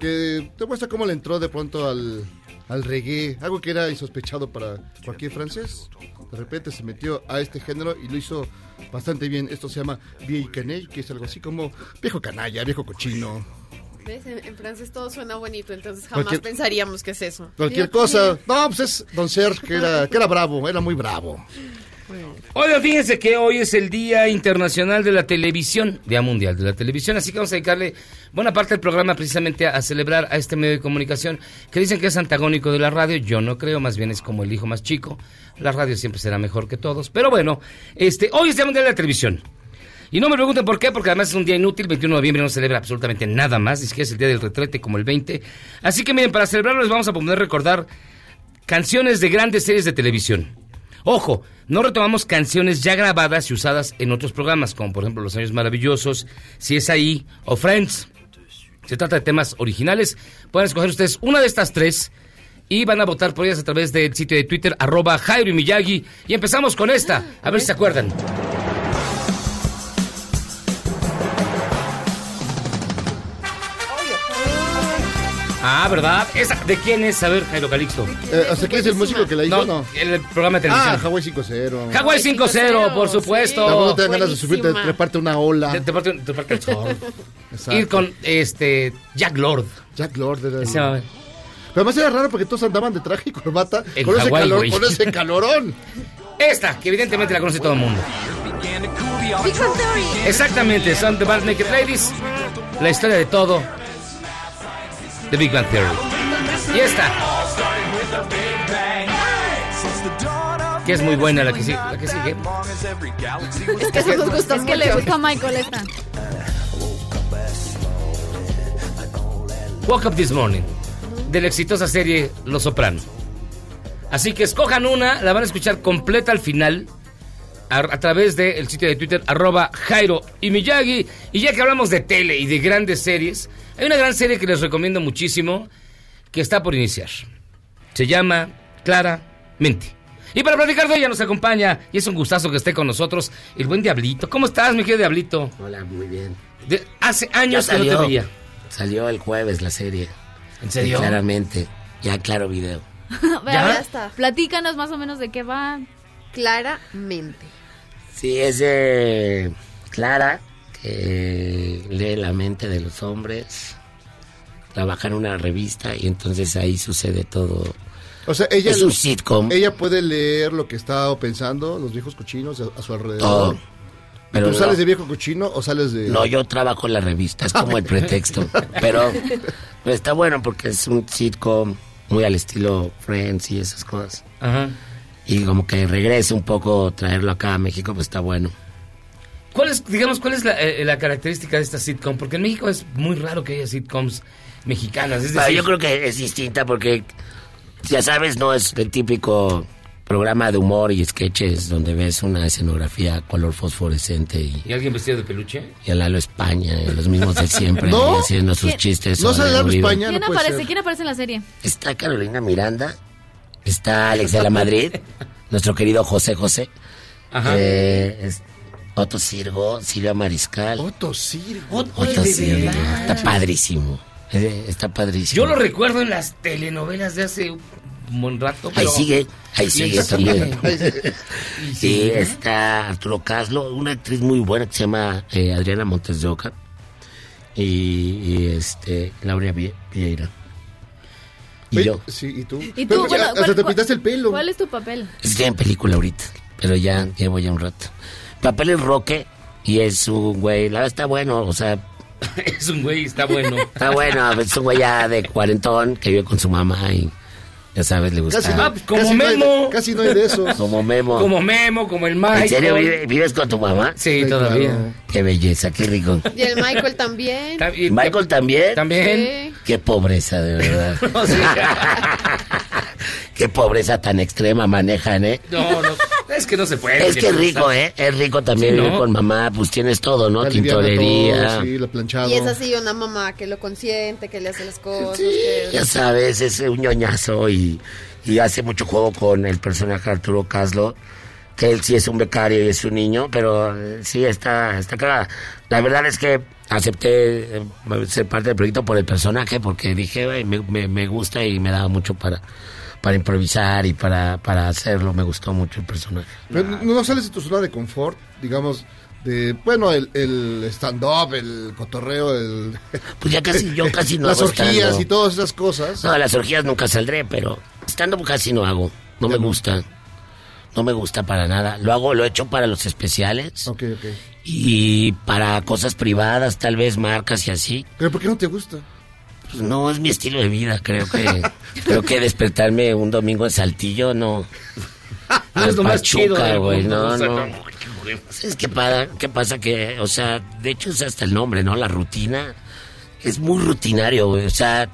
que te muestra cómo le entró de pronto al, al reggae, algo que era insospechado para cualquier francés. De repente se metió a este género y lo hizo bastante bien. Esto se llama Vieille Canaille, que es algo así como viejo canalla, viejo cochino. ¿Ves? En, en francés todo suena bonito, entonces jamás Cualquier- pensaríamos que es eso. Cualquier cosa. No, pues es Don Serge, que era, que era bravo, era muy bravo. Oigan, fíjense que hoy es el Día Internacional de la Televisión, Día Mundial de la Televisión, así que vamos a dedicarle buena parte del programa precisamente a, a celebrar a este medio de comunicación que dicen que es antagónico de la radio. Yo no creo, más bien es como el hijo más chico. La radio siempre será mejor que todos. Pero bueno, este, hoy es Día Mundial de la Televisión. Y no me pregunten por qué, porque además es un día inútil, 21 de noviembre no celebra absolutamente nada más, es que es el día del retrete como el 20. Así que miren, para celebrarlo les vamos a poner recordar canciones de grandes series de televisión. Ojo, no retomamos canciones ya grabadas y usadas en otros programas, como por ejemplo Los Años Maravillosos, Si es ahí o Friends. Se trata de temas originales. Pueden escoger ustedes una de estas tres y van a votar por ellas a través del sitio de Twitter, arroba Jairo Miyagi. Y empezamos con esta, a ver si se acuerdan. Ah, ¿verdad? ¿Esa, ¿De quién es? A ver, Jairo Calixto. Eh, ¿Hasta quién es el músico que la hizo? No, el programa de televisión. Ah, Hawaii 5-0. Hawaii 5-0, por supuesto. Tampoco te dan ganas de subirte, de treparte una ola. Te, te parte, te parte el sol. Exacto. Ir con este Jack Lord. Jack Lord era el-. Pero además era raro porque todos andaban de traje y corbata En con, ese Hawái, calor, con ese <laughs> calorón. Esta, que evidentemente la conoce todo el mundo. Exactamente, son The Bad Naked Ladies. La historia de todo. The Big Bang Theory. Y esta, que es muy buena la que sigue. La que sigue. Es que nos gusta Es que le gusta a Michael esta. Woke Up This Morning, de la exitosa serie Los Soprano. Así que escojan una, la van a escuchar completa al final a, a través del sitio de Twitter arroba Jairo y Miyagi. Y ya que hablamos de tele y de grandes series, hay una gran serie que les recomiendo muchísimo que está por iniciar. Se llama Claramente. Y para platicar de ella nos acompaña, y es un gustazo que esté con nosotros, el buen Diablito. ¿Cómo estás, mi querido Diablito? Hola, muy bien. De- hace años Ya que no te salió. veía. Salió el jueves la serie. ¿En serio? Claramente. Ya, claro, video. <laughs> Pero, Ya está. Platícanos más o menos de qué va. Claramente. Sí, es de Clara, que lee la mente de los hombres, trabaja en una revista y entonces ahí sucede todo. O sea, ella, Es un sitcom. ella puede leer lo que está pensando los viejos cochinos a, a su alrededor. Todo. Pero ¿Tú no. sales de viejo cochino o sales de.? No, yo trabajo en la revista, es como el pretexto. <laughs> Pero, pero está bueno porque es un sitcom muy al estilo Friends y esas cosas. Ajá. Y como que regrese un poco, traerlo acá a México, pues está bueno. ¿Cuál es, digamos, cuál es la, eh, la característica de esta sitcom? Porque en México es muy raro que haya sitcoms mexicanas. Es yo creo que es distinta porque, ya sabes, no es el típico programa de humor y sketches donde ves una escenografía color fosforescente y, ¿Y alguien vestido de peluche? y a Lalo España, y los mismos de siempre, <laughs> haciendo sus ¿Quién? chistes. No sale Lalo. España, ¿Quién aparece? ¿Quién aparece en la serie? Está Carolina Miranda, está Alex de la Madrid, <laughs> nuestro querido José José, Ajá. eh, es Otto Sirgo, Silvia Mariscal. Otto Sirgo. Otto Sirgo, está padrísimo, eh, está padrísimo. Yo lo recuerdo en las telenovelas de hace un buen rato. Ahí pero- sigue, ahí sigue también. Y sigue. <laughs> está Arturo Caslo, una actriz muy buena que se llama eh, Adriana Montes de Oca. Y, y, este, Laura Vie- Vieira. Y Oye, yo. Sí, y tú. ¿Y Pero tú? ya, Bueno, hasta ¿cuál- te pintaste el pelo. ¿Cuál es tu papel? Estoy en película ahorita, pero ya llevo ya un rato. Papel es Roque y es un güey, la verdad está bueno, o sea, <laughs> es un güey, está bueno. está bueno, es un güey ya de cuarentón que vive con su mamá y ya sabes, le gusta. Casi no, Ah, pues como casi no hay de- Memo. casi no hay de esos. Como Memo. Como Memo, como el Michael. ¿En serio vive- vives con tu mamá? Sí, Sí, todavía. claro. Qué belleza, qué rico. Y el Michael también. Y- Michael también. También. Sí. Qué pobreza, de verdad. <laughs> No, sí. <laughs> Qué pobreza tan extrema manejan, ¿eh? No, no, es que no se puede. Es que es rico, ¿eh? Es rico también Sí, ¿no? vivir con mamá, pues tienes todo, ¿no? La Tintorería. todo, sí, la planchado. Y es así una mamá que lo consiente, que le hace las cosas. que- Ya sabes, es un ñoñazo y, y hace mucho juego con el personaje Arturo Caslo, que él sí es un becario y es un niño, pero eh, sí está, está cagada. La verdad es que acepté eh, ser parte del proyecto por el personaje, porque dije, "Güey, me, me, me gusta y me daba mucho para, para improvisar y para, para hacerlo. Me gustó mucho el personaje. Pero no, sales de tu zona de confort, digamos, de, bueno, el, el stand-up, el cotorreo, el... <laughs> Pues ya casi, yo casi no <laughs> Las hago orgías stand-up. y todas esas cosas. No, las orgías nunca saldré, pero estando casi no hago. No me gusta. No me gusta para nada. Lo hago, lo he hecho para los especiales Ok, ok. y para cosas privadas, tal vez marcas y así. ¿Pero por qué no te gusta? Pues no es mi estilo de vida. Creo que creo que despertarme un domingo en Saltillo no. No es lo más chido Pachuca, güey. No, no. no, Es que pasa, ¿qué pasa? Que, o sea, de hecho es hasta el nombre, ¿no? La rutina. Es muy rutinario, güey. O sea,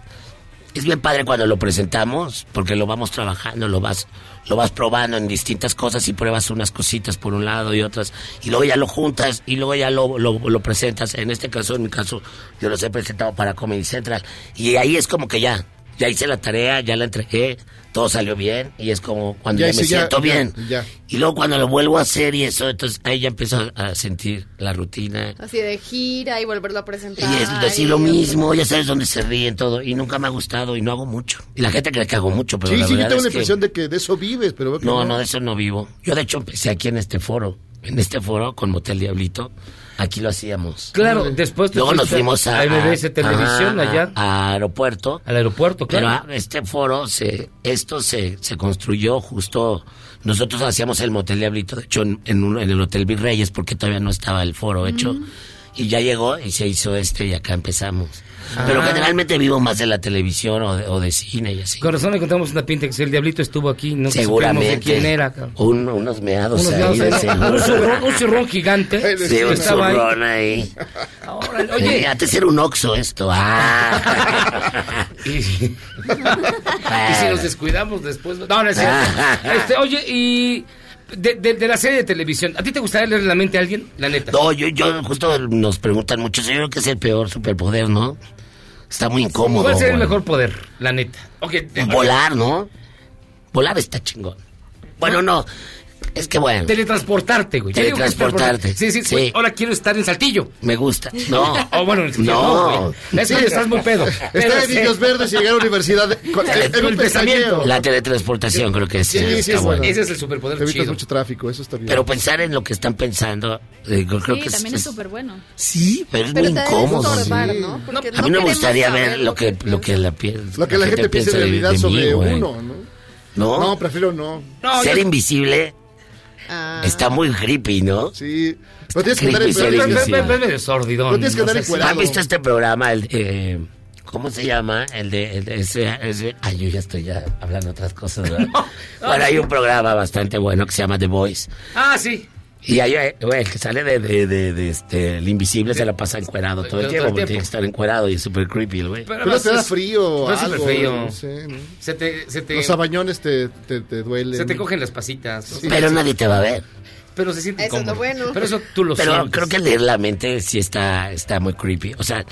es bien padre cuando lo presentamos, porque lo vamos trabajando, lo vas, lo vas probando en distintas cosas y pruebas unas cositas por un lado y otras, y luego ya lo juntas y luego ya lo, lo, presentas. En este caso, en mi caso, yo los he presentado para Comedy Central. Y ahí es como que ya, ya hice la tarea, ya la entregué, todo salió bien, y es como cuando ya, Ya me ya, siento ya, bien. ya. Y luego cuando lo vuelvo a hacer y eso, entonces ahí ya empiezo a sentir la rutina. Así de gira y volverlo a presentar. Y es decir lo mismo, ya sabes dónde se ríen todo. Y nunca me ha gustado y no hago mucho. Y la gente cree que hago mucho, pero sí, la sí, yo verdad tengo es la que- impresión de que de eso vives, pero veo que No, no, de eso no vivo. Yo de hecho empecé aquí en este foro. En este foro con Motel Diablito. Aquí lo hacíamos. Claro, después te Luego nos fuimos a, a MBS Televisión allá. A, aeropuerto. Al aeropuerto, Pero claro. este foro, se, esto se, se construyó justo. Nosotros hacíamos el Motel Diablito, de hecho, en, en, un- en el Hotel Virreyes, porque todavía no estaba el foro hecho. Y ya llegó y se hizo este y acá empezamos. Pero Ah. generalmente vivo más de la televisión o de, o de cine y así. Con razón le contamos una pinta que el diablito estuvo aquí, no Seguramente. de quién era. Un- unos meados Unos ahí, meados de ahí, seguro. un, zurrón, un zurrón gigante. Sí, un estaba ahí. zurrón ahí. oye. Eh, antes era un oxo esto. Ah. <laughs> Y, y si nos descuidamos después. No, no es cierto. <laughs> Este, oye, y de, de- de la serie de televisión, ¿a ti te gustaría leer la mente a alguien? La neta. No, yo, yo justo nos preguntan mucho. Yo creo que es el peor superpoder, ¿no? Está muy incómodo. ¿Cuál sería el mejor poder? La neta. Ok, de- Volar, ¿no? Volar está chingón. Bueno, no. Es que bueno. Teletransportarte, güey. Teletransportarte. Sí, sí, Sí. güey, Ahora quiero estar en Saltillo. Me gusta. No. <laughs> O bueno, en Saltillo No. güey. Es que estás muy pedo. Está en Indios Verdes y llegar a la universidad de- con- en- en un el pensamiento. La teletransportación creo que sí. Sí, sí, es bueno. Ese es el superpoder Evitas chido. mucho tráfico, eso está bien. Pero pensar en lo que están pensando, eh, creo Sí, que es- también es súper bueno. Sí, pero es muy te incómodo. sí. ¿no? A no mí no me gustaría ver lo que, lo que la, Lo que la gente piensa en realidad sobre uno, ¿no? ¿No? No, prefiero no. Ser invisible Ah. está muy creepy, ¿no? Sí. Pero tienes que andar Creepy ser en Pero- invisible. pero- pero es medio sordidón. No tienes que no andar encuerado. ¿Han visto este programa? El, eh, ¿Cómo se llama? El de, el de ese, ese- Ay, yo ya estoy ya hablando otras cosas, ¿verdad? <laughs> Bueno, hay un programa bastante bueno que se llama The Voice. Ah, sí. Y hay, eh, güey, el que sale de, de, de, de este, el invisible se la pasa encuerado todo el Todo el tiempo, porque tiene que estar encuerado y es súper creepy el güey. Pero Pero además te da frío pero algo. frío. No sé, ¿no? Se te, se te, Los abañones te, te, te duelen. se te cogen las pasitas. Pero nadie te va a ver. Pero se siente Eso es lo bueno. Pero eso tú lo Pero sientes. creo que leer la mente sí está, está muy creepy. O sea,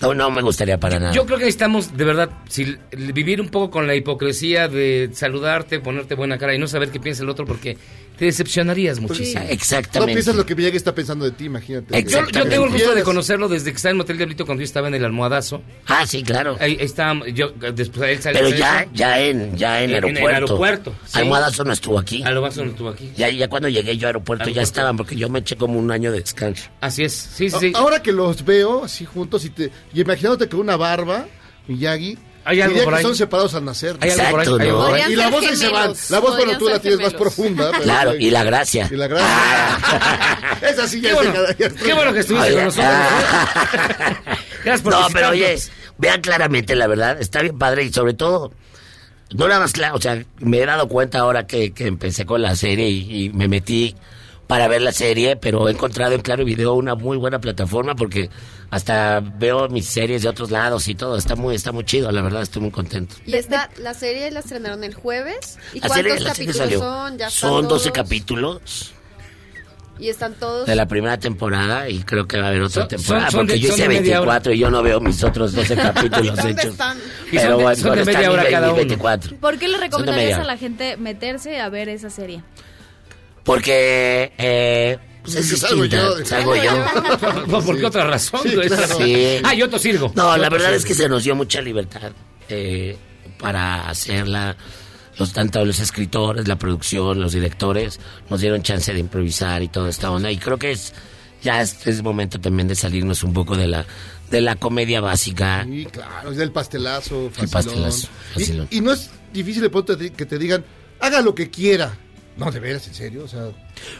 no, no me gustaría para nada. Yo creo que necesitamos, de verdad, si, vivir un poco con la hipocresía de saludarte, ponerte buena cara y no saber qué piensa el otro porque te decepcionarías muchísimo. No Exactamente. piensas lo que Miyagi está pensando de ti, imagínate. Yo, yo tengo el gusto de conocerlo desde que estaba en Motel Diablito cuando yo estaba en el almohadazo. Ah, sí, claro. Ahí, ahí estábamos, yo, después él salió. Pero ya, ya en, ya en, En- en el aeropuerto. aeropuerto, sí. Almohadazo no estuvo aquí. Almohadazo no estuvo aquí. Ya, ya cuando llegué yo a aeropuerto, ya Aeropuerto. estaban, porque yo me eché como un año de descanso. Así es, sí, sí, A- sí. Ahora que los veo así juntos y, te, y imaginándote con una barba, Miyagi, Hay algo diría por que ahí. son separados al nacer. Hay algo por ahí, Exacto, hay algo ¿no? por ahí. Podrían Y la voz ahí se van. La voz podrían tú la tienes más profunda. pero- Claro, y la gracia. Y la gracia. <laughs> Esa sí ya Qué es de bueno, qué bueno que estuviste Oye, con nosotros. ah. <laughs> Gracias por No, pero oye, visitarnos. vean claramente la verdad, está bien padre y sobre todo, no nada más claro, o sea, me he dado cuenta ahora que, que empecé con la serie y, y me metí para ver la serie, pero he encontrado en Claro Video una muy buena plataforma porque hasta veo mis series de otros lados y todo, está muy, está muy chido, la verdad, estoy muy contento. Y esta, la serie la estrenaron el jueves. ¿Y La cuántos serie capítulos salió. son? Ya Son 12 todos? capítulos Y están todos. de la primera temporada y creo que va a haber otra Son- temporada son- son porque de- yo hice de media hora. 24 y yo no veo mis otros 12 <laughs> capítulos ¿Dónde hechos. están? Pero de- bueno, son de media hora cada uno. 24. ¿Por qué le recomendarías a la gente meterse a ver esa serie? Porque eh, pues es salgo distinta, yo. salgo yo. ¿Por por qué otra razón? Sí, güey? claro. Sí. Ah, yo tosirgo. No, Yo la verdad es que se nos dio mucha libertad eh, para hacerla. Los tanto los escritores, la producción, los directores nos dieron chance de improvisar y toda esta onda. Y creo que es ya es, es momento también de salirnos un poco de la de la comedia básica. Sí, claro, es del pastelazo, El facilón. pastelazo, Y- facilón. Y, no es difícil de pronto te- que te digan, haga lo que quiera. No, de veras, en serio, o sea...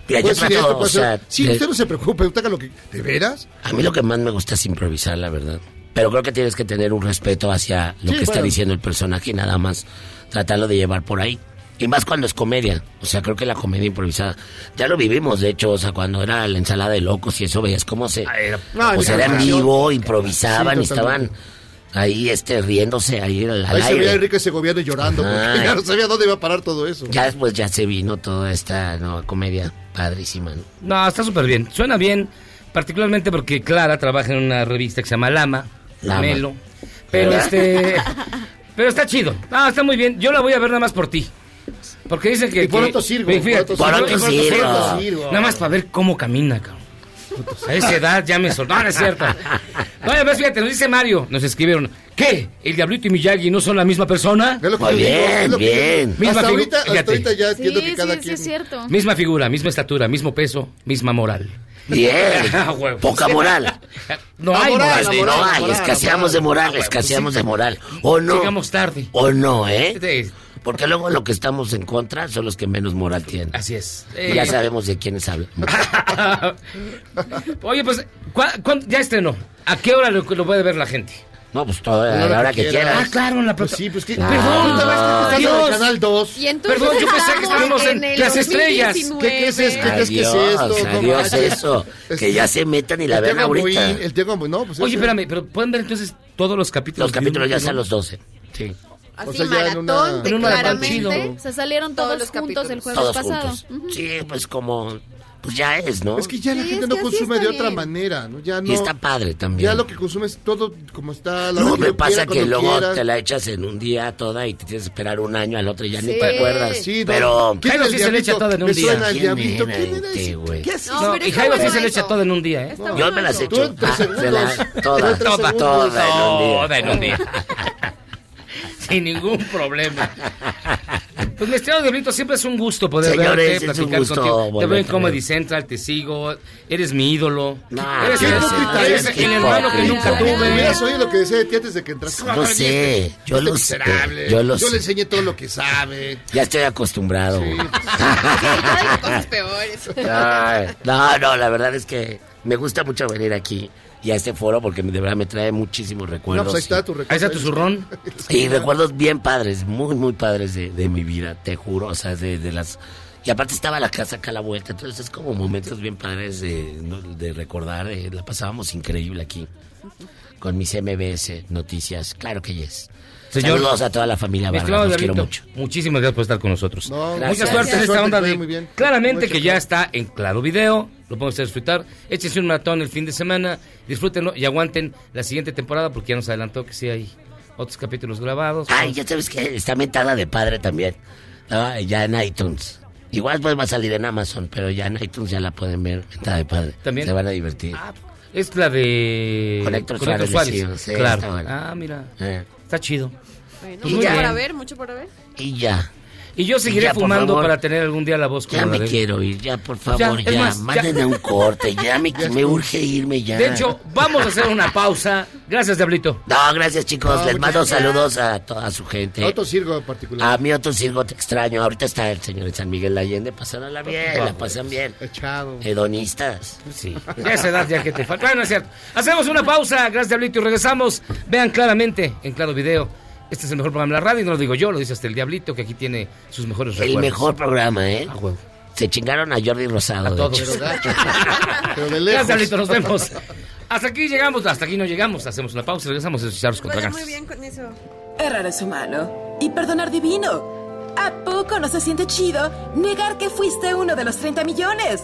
Mira, yo trato, esto, o sea, sí, de- usted no se preocupe, usted haga lo que... ¿De veras? A mí lo que más me gusta es improvisar, la verdad. Pero creo que tienes que tener un respeto hacia lo Sí, que está diciendo el personaje y nada más tratarlo de llevar por ahí. Y más cuando es comedia. O sea, creo que la comedia improvisada. Ya lo vivimos, de hecho, o sea, cuando era la ensalada de locos y eso veías cómo se. No, o sea, era vivo, improvisaban Sí, y estaban ahí este riéndose ahí al, al Ahí se veía a aire. Enrique Segoviano llorando, Ajá. porque ya no sabía dónde iba a parar todo eso. Ya después ya se vino toda esta nueva comedia padrísima. ¿no? No, está súper bien. Suena bien, particularmente porque Clara trabaja en una revista que se llama Lama, Lama. Melo. Pero ¿Verdad? este. <laughs> Pero está chido. No, está muy bien. Yo la voy a ver nada más por ti. Porque dicen que. Y por otro Fíjate, por otro circo. Nada más para ver cómo camina, cabrón. A esa edad ya me soltó. No, no es cierto. No, ya ves, fíjate, nos dice Mario. Nos escribieron. ¿Qué? ¿El Diablito y Miyagi no son la misma persona? Es lo que Muy yo digo, bien, que bien. Misma Hasta ahorita, hasta ahorita ya Sí, entiendo que sí, cada sí, quien... es cierto. Misma figura, misma estatura, mismo peso, misma moral. Bien. <laughs> Ah. Poca moral. No La hay moral, moral. Sí, no hay, moral, escaseamos de moral, escaseamos de moral. O no. Llegamos tarde. O no, ¿eh? Porque luego lo que estamos en contra son los que menos moral tienen. Así es. Ya Eh, sabemos de quiénes hablan. <laughs> Oye, pues, ¿cuá- cuán- ya estrenó. ¿A qué hora lo, lo puede ver la gente? No, pues todo, a hora la hora que que quieras. Ah, claro, en la Pues sí, pues que... Claro. Perdón, ¿te ves que estás en Canal 2? Y entonces Perdón, yo pensé que estamos estábamos en las estrellas. 2019. ¿Qué crees es- qué crees que es Adiós, esto? No adiós eso. Que ya se metan y la vean ahorita. Gamboín, El Gamboín, no, pues Oye, ese- espérame, pero ¿pueden ver entonces todos los capítulos? Los capítulos ya ¿no? están los 12. Sí. Así, O sea, ya en una- maratón, de en una claramente. Se salieron Todos todos, los juntos el capítulos. jueves Todos pasado. juntos. Sí, pues como pues ya es, ¿no? Es que ya la Sí, gente no consume de otra bien. manera, ¿no? Ya no. Y está padre también. Ya lo que consume es todo como está. la No, me pasa quiera, que luego quiera. te la echas en un día toda y te tienes que esperar un año al otro y ya ni Sí. te acuerdas. Sí, no. Pero... ¿Quién Jairo el sí se le echa todo en un Me día. suena el ¿Quién. ¿Qué haces? No, y Jairo sí se le echa todo en un día, ¿eh? Está Yo me las echo. Tú en tres Ah, segundos. toda, en toda en un día. Toda <laughs> en un día. <laughs> Sin ningún problema. Pues mi estimado Diablito, siempre es un gusto poder Señores, verte, es un platicar gusto contigo. Te veo en Comedy. Central, te sigo, eres mi ídolo. No, eres el, eres eres, el hermano que nunca tuve. Hubieras oído lo que decía de ti antes de que entraste. Yo sé, yo lo sé, yo lo Yo sé. le enseñé todo lo que sabe. Ya estoy acostumbrado. Sí. <laughs> Hay cosas peores. No, no, la verdad es que me gusta mucho venir aquí y a este foro porque de verdad me trae muchísimos No, recuerdos. pues ahí está tu Ahí recuerdo. está tu zurrón. <laughs> y, recuerdos bien padres, muy, muy padres de, de mi vida, te juro, o sea, de, de las... Y aparte estaba la casa acá a la vuelta, entonces es como momentos bien padres de, ¿no? de recordar, eh, la pasábamos increíble aquí, con mis MBS Noticias, claro que yes. Señor- Saludos a toda la familia Mi Vargas, los quiero mucho. muchísimas gracias por estar con nosotros. No, Gracias. Mucha suerte en esta onda de... muy bien. Claramente Mucha que ya está en Claro Video, lo pueden ustedes disfrutar. Échense un maratón el fin de semana, disfrútenlo y aguanten la siguiente temporada porque ya nos adelantó que sí hay otros capítulos grabados. Ay, ya sabes que está mentada de padre también. Ah, ya en iTunes. Igual pues va a salir en Amazon, pero ya en iTunes ya la pueden ver. Mentada de padre. También. Se van a divertir. Es la de... Con Héctor Héctor Suárez, sí, sí, claro. está bueno. Ah, mira. Eh, Está chido. Bueno, Pues mucho muy para ver, mucho para ver. y ya. Y yo seguiré Ya, fumando favor. para tener algún día la voz Ya como me quiero ir, ya por favor, Ya, ya. ya. Un corte, ya me, me urge irme ya. De hecho, vamos a hacer una pausa. Gracias, Diablito. No, gracias chicos, No, les mando gracias. saludos a toda su gente. Otro circo en particular. A mi otro circo te extraño. Ahorita está el señor de San Miguel de Allende, pasándola bien, la pasan bien. Echado. Hedonistas. Sí, ya esa edad ya que te falta. Bueno, es cierto. Hacemos una pausa, gracias Diablito, y regresamos. Vean claramente en Claro Video. Este es el mejor programa de la radio, y no lo digo yo, lo dice hasta el Diablito, que aquí tiene sus mejores El recuerdos. mejor programa, ¿eh? Ah. Se chingaron a Jordi Rosado. A todos. <laughs> Pero Gracias. Diablito, nos vemos. Hasta aquí llegamos, hasta aquí no llegamos. Hacemos una pausa y regresamos a escucharlos contra Vaya muy bien con eso. Errar es humano y perdonar divino. ¿A poco no se siente chido negar que fuiste uno de los 30 millones?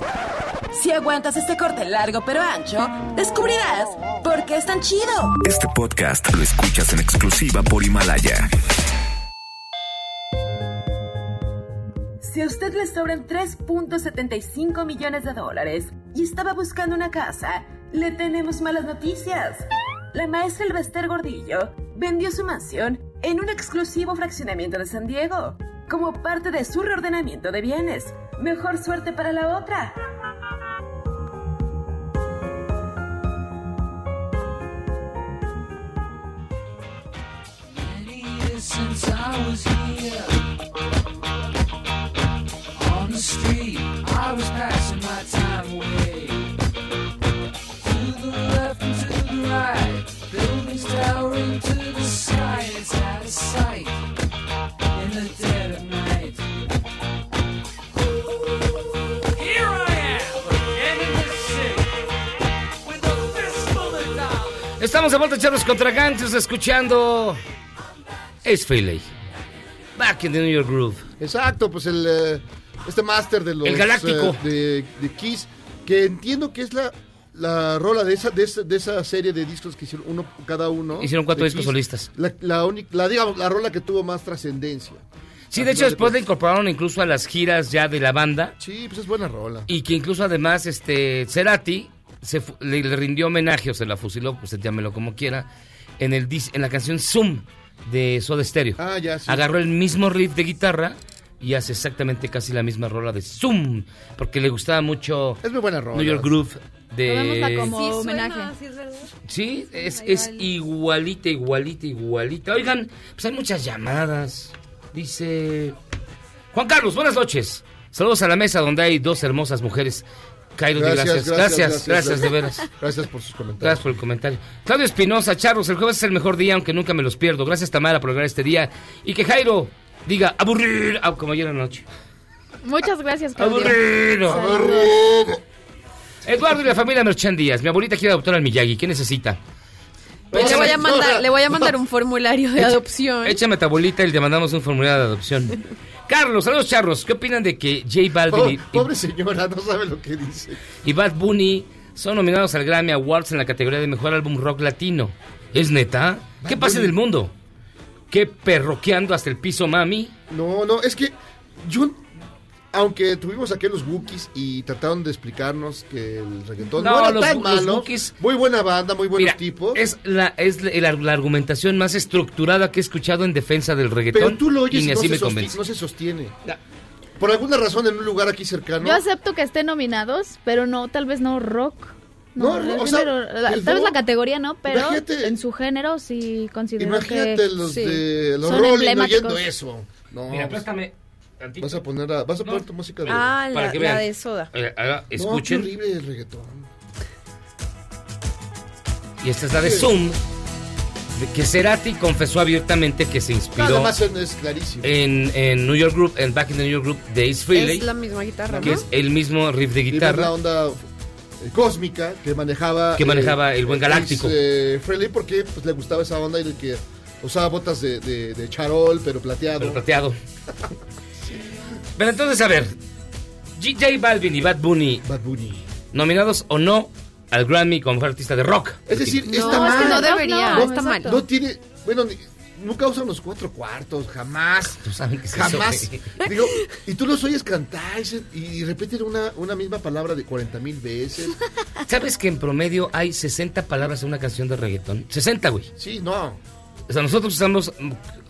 Si aguantas este corte largo pero ancho, descubrirás por qué es tan chido. Este podcast lo escuchas en exclusiva por Himalaya. Si a usted le sobran 3.75 millones de dólares y estaba buscando una casa, le tenemos malas noticias. La maestra Elvester Gordillo vendió su mansión en un exclusivo fraccionamiento de San Diego, como parte de su reordenamiento de bienes. Mejor suerte para la otra. Estamos de vuelta, Charlos contra Gangsters, escuchando Ace Frehley. Back in the New York Groove. Exacto, pues el eh, este máster de los El Galáctico. eh, de, de Kiss, que entiendo que es la, la rola de esa, de esa de esa serie de discos que hicieron uno cada uno. Hicieron cuatro discos Kiss, solistas. La, la, única- la, digamos, la rola que tuvo más trascendencia. Sí, de hecho después cuentas. incorporaron incluso a las giras ya de la banda Sí, pues es buena rola. y que incluso además este Cerati se fu- le, le rindió homenaje o se la fusiló, pues llámelo como quiera, en el dis- en la canción Zoom de Soda Stereo. Ah, ya, sí. Agarró el mismo riff de guitarra y hace exactamente casi la misma rola de Zoom, porque le gustaba mucho Es muy buena rola. New York Groove de como Sí, homenaje. suena, sí, es. Sí, es, igualita, igualita, igualita. Oigan, pues hay muchas llamadas. Dice Juan Carlos, buenas noches. Saludos a la mesa donde hay dos hermosas mujeres. Cairo, gracias, gracias, gracias, gracias, de veras. Gracias por sus comentarios. Gracias por el comentario. Claudio Espinosa, Charlos, el jueves es el mejor día, aunque nunca me los pierdo. Gracias, Tamara, por lograr este día. Y que Jairo diga aburrir, ah, como ayer en la noche. Muchas gracias, Claudio. Aburrido. Aburrido. Eduardo y la familia Merchan Díaz. Mi abuelita quiere adoptar al Miyagi. ¿Qué necesita? Le voy a mandar, le voy a mandar un formulario de Echa- adopción. Échame a tu abuelita y le mandamos un formulario de adopción. <laughs> Carlos, saludos charros. ¿Qué opinan de que J Balvin y- pobre señora, no sabe lo que dice. y Bad Bunny son nominados al Grammy Awards en la categoría de Mejor Álbum Rock Latino? ¿Es neta? ¿Qué pasa Bunny. del mundo? ¿Qué perroqueando hasta el piso, mami? No, no, es que yo, aunque tuvimos aquí a los Wookiees y trataron de explicarnos que el reggaetón no, No, era los tan los malo, Wookiees- muy buena banda, muy buenos Mira, tipos. es, la, es la, la argumentación más estructurada que he escuchado en defensa del reggaetón. pero tú lo oyes y no, así se me sosti- convence. no se sostiene. Por alguna razón en un lugar aquí cercano. Yo acepto que estén nominados, pero no, tal vez no rock. No, el o sea, la- tal vez la categoría no, pero imagínate- en su género sí considero Imagínate que los sí, de los Rolling oyendo eso. No, Mira, pues, préstame. vas a poner a- vas a poner tu música de Ah, Para la, que la vean. de soda. Eh, haga- No, qué escuchen. horrible el reggaetón. y esta es la de Sí. Zoom. que Cerati confesó abiertamente que se inspiró Nada más es, es clarísimo. en, en New York Group, en Back in the New York Group de Ace Frehley, Es la misma guitarra, que ¿no? es el mismo riff de guitarra. la onda eh, cósmica que manejaba Que manejaba el buen galáctico. Ace, Frehley porque pues, le gustaba esa onda y el que usaba botas de, de- de charol pero plateado. Pero plateado. <laughs> Pero entonces, a ver, J Balvin y Bad Bunny, Bad Bunny. nominados o no al Grammy como artista de rock. Es decir, No, está es mal. que no debería, No, está mal. No tiene, bueno, ni- nunca usan los cuatro cuartos, jamás. Tú sabes que es Jamás. eso, Digo, y tú los oyes cantar y repiten una, una misma palabra de 40 mil veces. ¿Sabes que en promedio hay 60 palabras en una canción de reggaetón? 60, güey. Sí, no. O sea, nosotros usamos,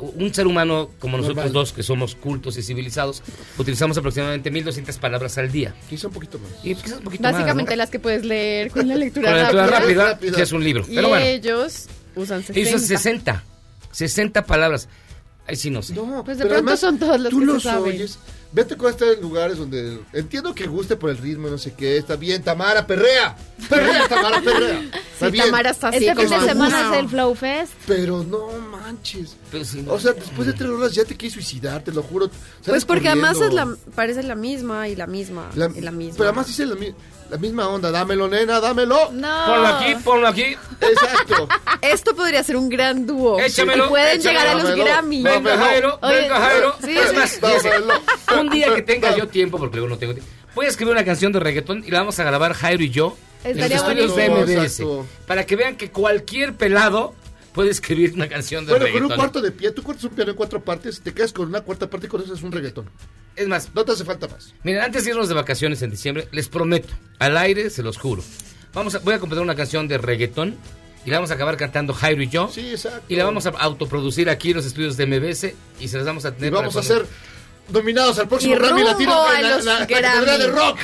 un ser humano como nosotros Normal. dos, que somos cultos y civilizados, utilizamos aproximadamente 1200 palabras al día. Quizá un poquito más. Y quizás un poquito más, Básicamente ¿no? las que puedes leer con la lectura Con la lectura rápida. rápida, que es un libro. Y Pero bueno, ellos usan 60. hizo 60. 60 palabras. Ahí sí no sé. No, Pues de pronto además, son todos los tú que se los saben. oyes. Vete con estar en lugares donde entiendo que guste por el ritmo y no sé qué. Está bien, Tamara, perrea. Perrea, Tamara, perrea. <laughs> Está Sí, bien. Tamara está así Este fin de semana es el Flow Fest. Pero no manches. Pero sí, no. O sea, después de tres horas ya te quieres suicidar, te lo juro. Pues porque además es la, parece la misma y la misma La- y la misma. Pero además dice la, mi- la misma onda. Dámelo, nena, dámelo. No. Ponlo aquí, ponlo aquí. Exacto. Esto podría ser un gran dúo. Échamelo, Y pueden échamelo, llegar a los dámelo. Grammy. Venga. Jairo, Oye, venga, Jairo. sí, es sí. más, Dámelo. un día que tenga yo tiempo, porque luego no tengo tiempo, voy a escribir una canción de reggaetón y la vamos a grabar Jairo y yo en Estaría los estudios de. MBS. Exacto. Para que vean que cualquier pelado puede escribir una canción de Bueno, con reggaetón. un cuarto de pie, tú cortas un piano en cuatro partes, te quedas con una cuarta parte y con eso es un reggaetón. Es más, No te hace falta más. miren, antes de irnos de vacaciones en diciembre, les prometo, al aire se los juro. Vamos a, voy a completar una canción de reggaetón y la vamos a acabar cantando Jairo y yo. Sí, exacto. Y la vamos a autoproducir aquí en los estudios de MBS y se las vamos a Y tener. vamos a cuando- ser nominados al próximo Y Grammy Latino en la, la- de rock.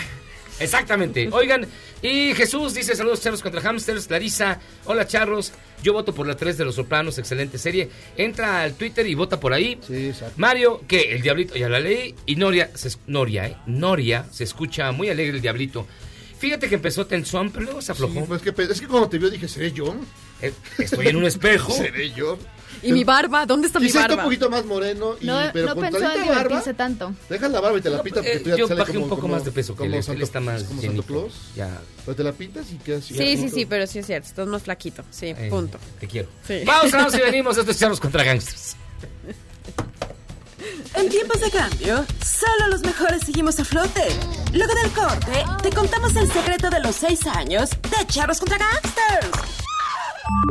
Exactamente. Oigan, y Jesús dice saludos charros contra hamsters. Clarisa, hola charros. Yo voto por la 3 de los sopranos, excelente serie. Entra al Twitter y vota por ahí. Sí, exacto. Mario, que el diablito, ya la leí. Y Noria, se, Noria, ¿eh? Noria, se escucha muy alegre el diablito. Fíjate que empezó tensón, pero luego se aflojó. Sí, pues que, pe- es que cuando te vio dije, ¿seré yo? Eh, Estoy en un espejo. <laughs> ¿Seré yo? ¿Y mi barba? ¿Dónde está mi Quizá está un barba? poquito más moreno, y, No, pero no con pensó en barba, divertirse tanto. deja la barba y te la pintas porque Eh, tú ya yo bajé como, un poco como- más de peso que como él, él Santo- está más como Santo. Claus. Ya. Pero te la pintas y quedas. Sí, sí, sí, pero sí es cierto. Estás más flaquito. Sí, Eh, punto. Te quiero. Sí. Vamos, <laughs> vamos y venimos. Esto es charros contra gangsters. En tiempos de cambio, solo los mejores seguimos a flote. Luego del corte, te contamos el secreto de los seis años de Charros contra Gangsters.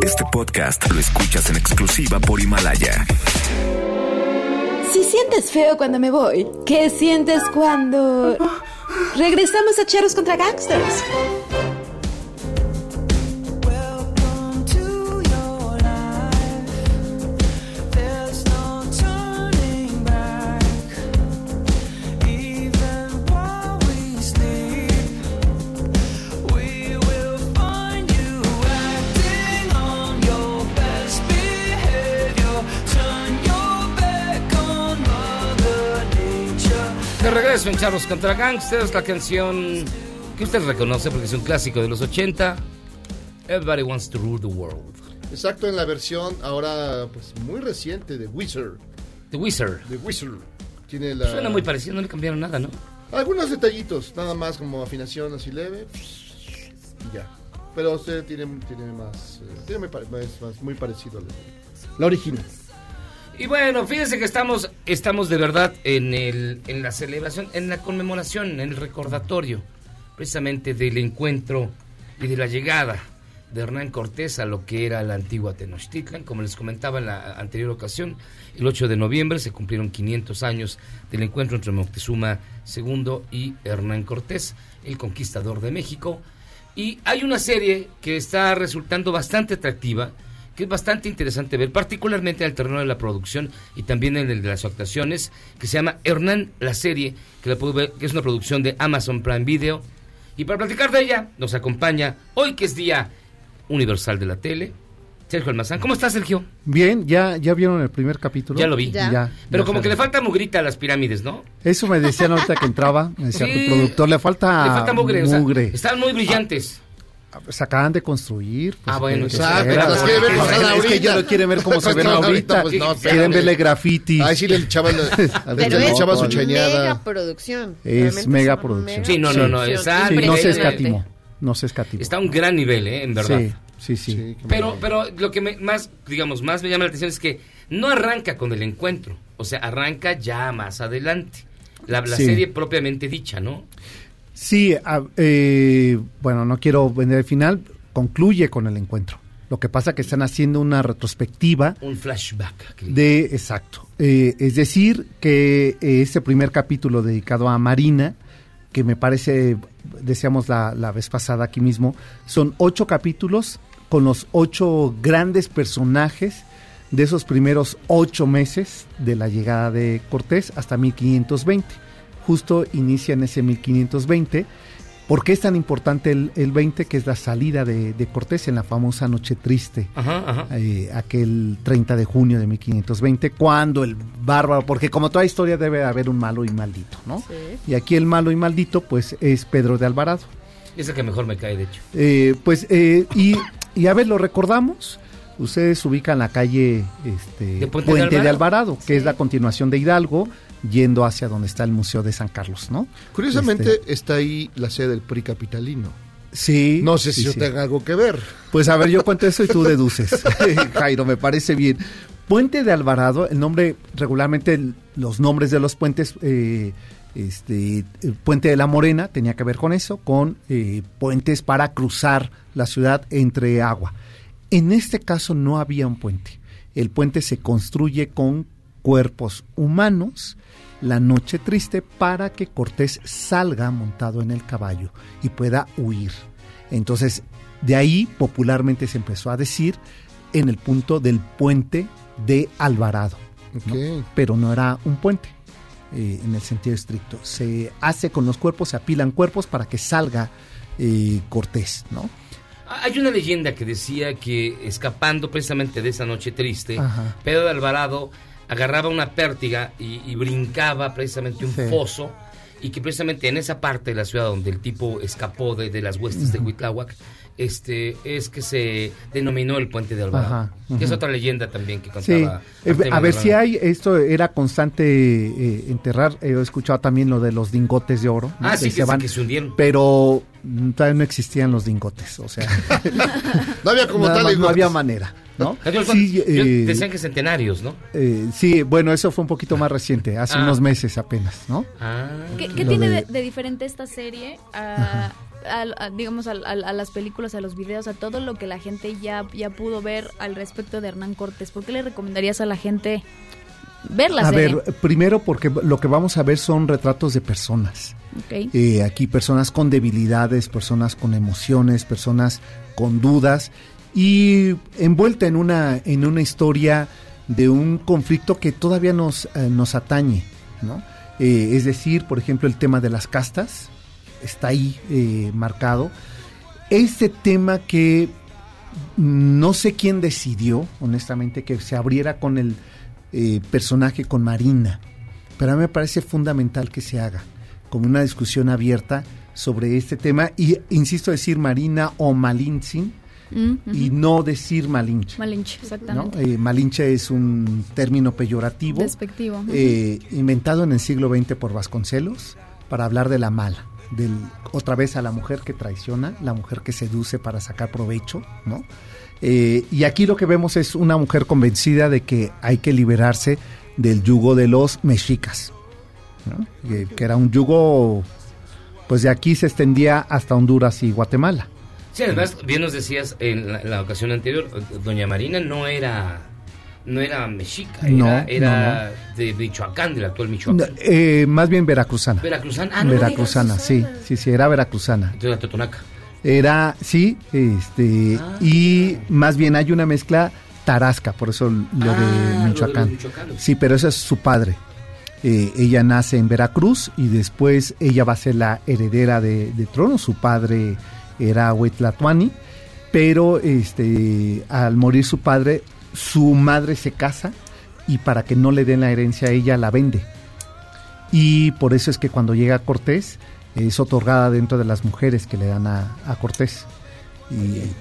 Este podcast lo escuchas en exclusiva por Himalaya. Si sientes feo cuando me voy, ¿qué sientes cuando regresamos a Charros contra Gangsters? Charros contra Gangsters, la canción que usted reconoce porque es un clásico de los 80. Everybody wants to rule the world. Exacto, en la versión ahora pues muy reciente de Wizard. The Wizard. De Wizard. Tiene la... Suena muy parecido, no le cambiaron nada, ¿no? Algunos detallitos, nada más como afinación así leve. Y ya. Pero usted tiene, tiene más, eh, tiene más- más- muy parecido a la, la original. Y bueno, fíjense que estamos estamos de verdad en, el, en la celebración, en la conmemoración, en el recordatorio, precisamente del encuentro y de la llegada de Hernán Cortés a lo que era la antigua Tenochtitlan. Como les comentaba en la anterior ocasión, el 8 de noviembre se cumplieron 500 años del encuentro entre Moctezuma II y Hernán Cortés, el conquistador de México. Y hay una serie que está resultando bastante atractiva, que es bastante interesante ver, particularmente en el terreno de la producción y también en el de las actuaciones, que se llama Hernán la serie, que, la puede ver, que es una producción de Amazon Prime Video. Y para platicar de ella nos acompaña hoy que es Día Universal de la Tele, Sergio Almazán. ¿Cómo estás, Sergio? Bien, ya, ya vieron el primer capítulo. Ya lo vi. Ya. Pero Ya como que le falta mugrita a las pirámides, ¿no? Eso me decían ahorita que entraba, me decía Sí. tu productor, le falta, Le falta mugre. o sea, mugre. están muy brillantes. Se acaban de construir. pues, Ah, bueno, que- exacto, que- las quiere ver es pasar que- Es que ahorita. ya lo quieren ver cómo <laughs> se ven ahorita. ahorita, pues, no, quieren verle graffiti. Ahí sí le echaban, <laughs> le es echaba su mega producción. Es mega producción. Sí, no, no, no, está Sí, no se escatimó. No se escatimó. Está a un gran nivel, ¿eh? En verdad. Sí, sí, sí. Pero, pero lo que me- más, digamos, más me llama la atención es que no arranca con el encuentro. O sea, arranca ya más adelante. La, la Sí. serie propiamente dicha, ¿no? Sí, a- eh, bueno, no quiero vender el final, concluye con el encuentro. Lo que pasa que están haciendo una retrospectiva Un flashback. de, exacto, eh, es decir, que eh, este primer capítulo dedicado a Marina, que me parece, decíamos la, la vez pasada aquí mismo, son ocho capítulos con los ocho grandes personajes de esos primeros ocho meses de la llegada de Cortés hasta 1520. Justo inicia en ese 1520. ¿Por qué es tan importante el, el 20? Que es la salida de, de Cortés en la famosa Noche Triste Ajá, ajá. eh, aquel 30 de junio de 1520, cuando el bárbaro, porque como toda historia debe haber un malo y maldito, ¿no? Y aquí el malo y maldito, pues es Pedro de Alvarado. Es el que mejor me cae, de hecho. Eh, pues, eh, y, y a ver, lo recordamos. Ustedes ubican la calle este, De Puente, Puente de de Alvarado. Alvarado, que es la continuación de Hidalgo, yendo hacia donde está el Museo de San Carlos, ¿no? Curiosamente Este, está ahí la sede del PRI capitalino. sí. No sé si sí, yo sí. tenga algo que ver. Pues a ver, yo cuento eso y tú deduces. <laughs> <laughs> Jairo, me parece bien. Puente de Alvarado, el nombre, regularmente el- los nombres de los puentes, eh, este, el Puente de la Morena tenía que ver con eso, con eh, puentes para cruzar la ciudad entre agua. En este caso no había un puente. El puente se construye con cuerpos humanos la noche triste para que Cortés salga montado en el caballo y pueda huir. Entonces, de ahí popularmente se empezó a decir en el punto del puente de Alvarado. ¿no? Pero no era un puente eh, en el sentido estricto. Se hace con los cuerpos, se apilan cuerpos para que salga eh, Cortés, ¿no? Hay una leyenda que decía que escapando precisamente de esa noche triste, Ajá. Pedro de Alvarado agarraba una pértiga y, y brincaba precisamente un Sí. foso y que precisamente en esa parte de la ciudad donde el tipo escapó de, de las huestes de. Huitláhuac, este, es que se denominó el puente de Alvarado. Ajá, Que es otra leyenda también que Sí, contaba. Eh, Artemio a ver si hay, esto era constante eh, enterrar, he escuchado también lo de los lingotes de oro. ¿no? Ah, sí, Que que se se- van, que se hundieron. Pero todavía no existían los lingotes, o sea. <laughs> No había como tal no había manera, ¿no? Sí, eh, decían que centenarios, ¿no? eh, sí, bueno, eso fue un poquito más reciente, hace Ah. unos meses apenas, ¿no? ¿Qué, qué Lo tiene de- de, diferente esta serie a, al- a, digamos, al- a, las películas, a los videos, a todo lo que la gente ya, ya pudo ver al respecto de Hernán Cortés? ¿Por qué le recomendarías a la gente ver la a serie? ver, primero porque lo que vamos a ver son retratos de personas. Ok. Eh, aquí personas con debilidades, personas con emociones, personas con dudas y envuelta en una en una historia de un conflicto que todavía nos eh, nos atañe, ¿no? Eh, es decir, por ejemplo, el tema de las castas está ahí eh, marcado. Este tema que no sé quién decidió, honestamente, que se abriera con el eh, personaje con Marina, pero a mí me parece fundamental que se haga como una discusión abierta sobre este tema y insisto decir Marina o Malintzin Mm, y no decir Malinche. Malinche, ¿no? exactamente. Eh, Malinche es un término peyorativo Despectivo. eh, inventado en el siglo XX por Vasconcelos para hablar de la mala, del otra vez a la mujer que traiciona, la mujer que seduce para sacar provecho, ¿no? Eh, y aquí lo que vemos es una mujer convencida de que hay que liberarse del yugo de los mexicas, ¿no? que, que era un yugo, pues de aquí se extendía hasta Honduras y Guatemala. Sí, además, bien nos decías en la, la ocasión anterior, doña Marina no era no era mexica, No, era, era no, de Michoacán, del actual Michoacán. eh, más bien veracruzana. Veracruzana. Ah, veracruzana, sí, sí, sí, era veracruzana. Entonces, la Totonaca. Era, sí, este, Ah. y más bien hay una mezcla tarasca, por eso lo Ah, de los Michoacán. Sí, pero ese es su padre. Eh, ella nace en Veracruz y después ella va a ser la heredera de, de trono. Su padre era Huetlatuani, pero este, al morir su padre, su madre se casa y para que no le den la herencia a ella la vende. Y por eso es que cuando llega Cortés es otorgada dentro de las mujeres que le dan a, a Cortés.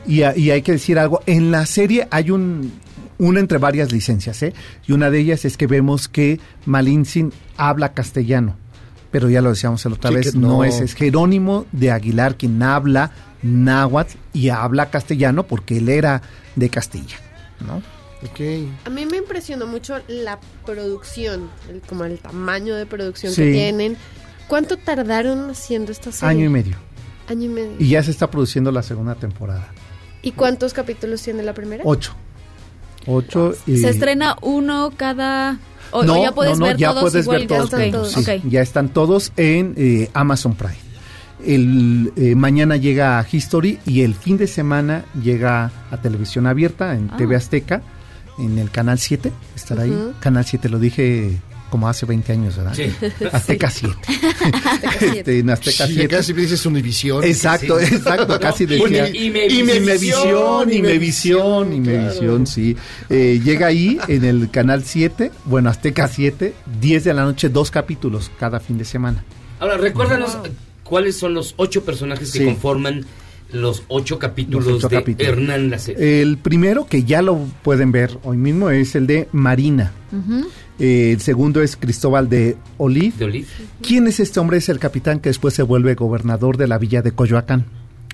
Y, y- hay que decir algo, en la serie hay un, una entre varias licencias, ¿eh? y una de ellas es que vemos que Malintzin habla castellano, pero ya lo decíamos la otra Sí, vez, no. no. es, es Jerónimo de Aguilar quien habla náhuatl y habla castellano porque él era de Castilla, ¿no? A mí me impresionó mucho la producción, el- como el tamaño de producción Sí. que tienen. ¿Cuánto tardaron haciendo esta serie? Año y medio. Año y medio. Y ya se está produciendo la segunda temporada. ¿Y cuántos capítulos tiene la primera? Ocho. Ocho y... Se estrena uno cada... O, no, o ya puedes no, no, ver ya todos puedes igual. ver todos sí. Ya están todos en eh, Amazon Prime. El, eh, mañana llega a History y el fin de semana llega a televisión abierta en Ah. TV Azteca, en el Canal 7, estará ahí. Canal 7, lo dije como hace 20 años, ¿verdad? Sí. <laughs> Azteca 7. <laughs> Este, en Azteca Sí, 7. casi dices Univisión. Exacto, Sí. exacto, casi decía. Imevisión, Imevisión, Imevisión, sí. Eh, llega ahí en el canal 7, bueno, Azteca 7, 10 de la noche, dos capítulos cada fin de semana. Ahora, recuérdanos eh, cuáles son los ocho personajes que Sí. conforman los ocho capítulos Los ocho de capítulos. Hernán la serie. El primero, que ya lo pueden ver hoy mismo, es el de Marina. Ujú. Eh, el segundo es Cristóbal de Oliv. De Oliv. ¿Quién es este hombre? Es el capitán que después se vuelve gobernador de la villa de Coyoacán.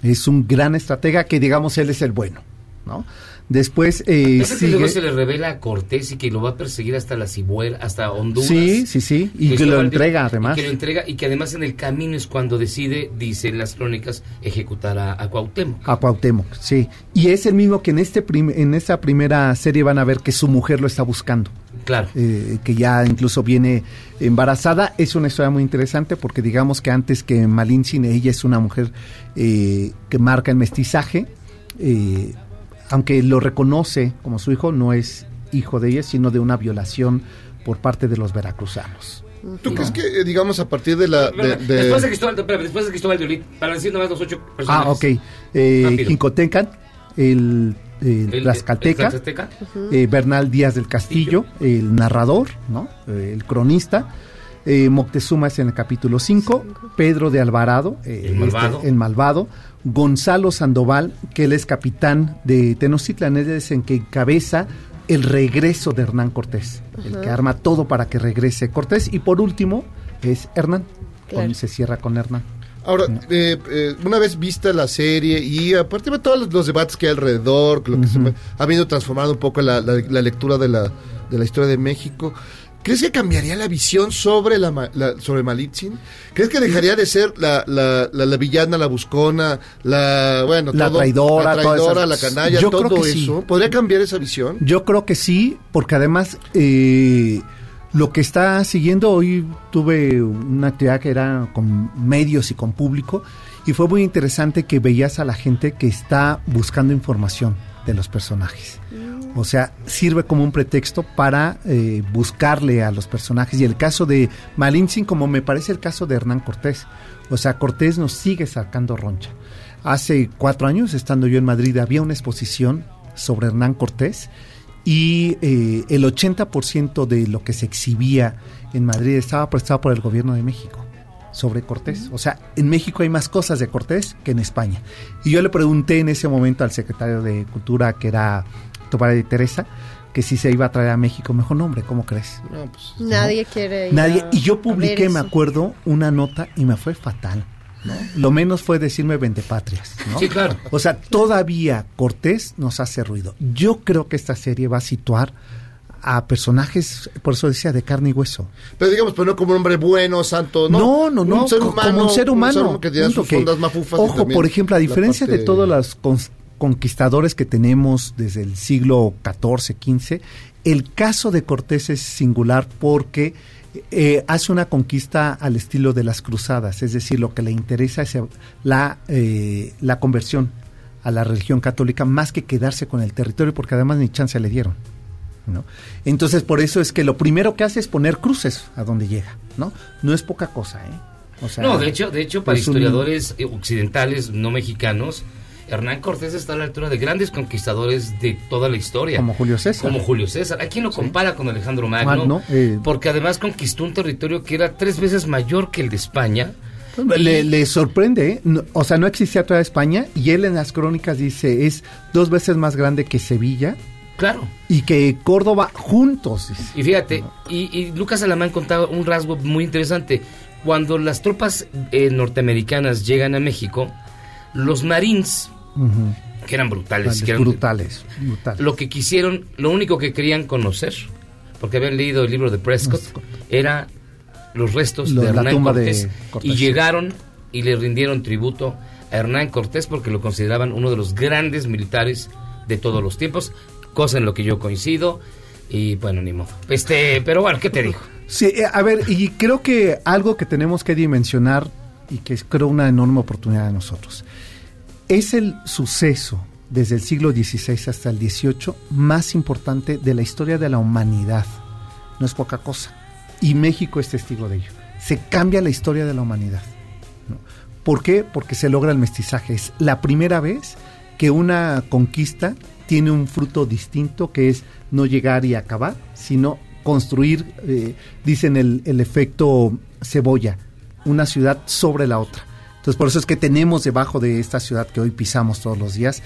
Es un gran estratega que, digamos, él es el bueno, ¿no? Después eh, ¿Es el que luego sigue... se le revela a Cortés y que lo va a perseguir hasta la Cibuela, hasta Honduras? Sí, sí, sí, y que lo entrega además. Y que lo entrega y que además en el camino es cuando decide, dicen las crónicas, ejecutar a, a Cuauhtémoc. A Cuauhtémoc, sí. Y es el mismo que en este prim- en esta primera serie van a ver que su mujer lo está buscando. Claro. Eh, que ya incluso viene embarazada. Es una historia muy interesante porque digamos que antes que Malintzin, ella es una mujer eh, que marca el mestizaje. eh, aunque lo reconoce como su hijo, no es hijo de ella, sino de una violación por parte de los veracruzanos. ¿Tú crees que, digamos, a partir de la... de- de- Después de Cristóbal, espérame, después de Cristóbal de Olid, para decir nomás los ocho personajes. Ah, ok. Eh. Jincotencan, el, el El- Tlaxcalteca, el Tlaxcalteca. Ujú. eh, Bernal Díaz del Castillo, el narrador, ¿no? Eh, el cronista. Eh, Moctezuma es en el capítulo 5, Pedro de Alvarado, eh, El malvado. este, el malvado, Gonzalo Sandoval, que él es capitán de Tenochtitlan, es en que encabeza el regreso de Hernán Cortés, el que arma todo para que regrese Cortés, y por último es Hernán, Claro. con- se cierra con Hernán. Ahora, eh, eh, una vez vista la serie y a partir de todos los, los debates que hay alrededor, lo que se ha venido transformando un poco la, la- la lectura de la, de la historia de México, ¿crees que cambiaría la visión sobre la, la- sobre Malitzin? ¿Crees que dejaría de ser la, la, la- la villana, la buscona, la bueno, La todo, traidora, la, todas traidora, esas- la canalla, Yo creo todo sí. eso? ¿Podría cambiar esa visión? Yo creo que sí, porque además eh, lo que está siguiendo hoy tuve una actividad que era con medios y con público y fue muy interesante que veías a la gente que está buscando información de los personajes. O sea, sirve como un pretexto para eh, buscarle a los personajes. Y el caso de Malintzin, como me parece el caso de Hernán Cortés. O sea, Cortés nos sigue sacando roncha. Hace cuatro años, estando yo en Madrid, había una exposición sobre Hernán Cortés y eh, el 80% de lo que se exhibía en Madrid estaba prestado por el gobierno de México sobre Cortés. O sea, en México hay más cosas de Cortés que en España. Y yo le pregunté en ese momento al secretario de Cultura, que era Tobar de Teresa, que si se iba a traer a México. Mejor nombre, ¿cómo crees? Nadie quiere ir Nadie. a- Y yo publiqué, me acuerdo, una nota y me fue fatal. ¿No? Lo menos fue decirme vendepatrias. ¿no? Sí, claro. O sea, todavía Cortés nos hace ruido. Yo creo que esta serie va a situar a personajes, por eso decía, de carne y hueso. Pero digamos, pero no como un hombre bueno, santo, no. No, no, no, Un ser humano, como un ser humano. punto sus que- mafufas y ojo, por ejemplo, a la diferencia de todos los conquistadores que tenemos desde el siglo XIV, XV, el caso de Cortés es singular porque eh, hace una conquista al estilo de las cruzadas, es decir, lo que le interesa es la, eh, la conversión a la religión católica más que quedarse con el territorio, porque además ni chance le dieron. ¿no? Entonces, por eso es que lo primero que hace es poner cruces a donde llega, ¿no? No es poca cosa, ¿eh? O sea, no, de hecho, de hecho para un- historiadores eh, occidentales, no mexicanos, Hernán Cortés está a la altura de grandes conquistadores de toda la historia. Como Julio César. Como Julio César. Hay quien lo compara con Alejandro Magno, Magno, eh. porque además conquistó un territorio que era tres veces mayor que el de España. Le, le sorprende, ¿eh? No, o sea, no existía toda España y él en las crónicas dice es dos veces más grande que Sevilla Claro. y que Córdoba juntos. Y fíjate, y, y Lucas Alamán contaba un rasgo muy interesante. Cuando las tropas eh, norteamericanas llegan a México, los marines, Que eran brutales, Brutales, que eran- brutales, brutales. lo que quisieron, lo único que querían conocer, porque habían leído el libro de Prescott, era los restos Lo- de la Hernán tumba de Cortés, Cortés. y llegaron y le rindieron tributo a Hernán Cortés porque lo consideraban uno de los grandes militares de todos los tiempos, cosa en lo que yo coincido y bueno, ni modo. Este, pero bueno, ¿qué te digo? Sí, eh, a ver, y creo que algo que tenemos que dimensionar y que es creo una enorme oportunidad de nosotros, es el suceso desde el siglo XVI hasta el XVIII más importante de la historia de la humanidad. No es poca cosa. Y México es testigo de ello. Se cambia la historia de la humanidad. ¿Por qué? Porque se logra el mestizaje. Es la primera vez que una conquista tiene un fruto distinto que es no llegar y acabar, sino construir, eh, dicen el, el efecto cebolla, una ciudad sobre la otra. Entonces por eso es que tenemos debajo de esta ciudad que hoy pisamos todos los días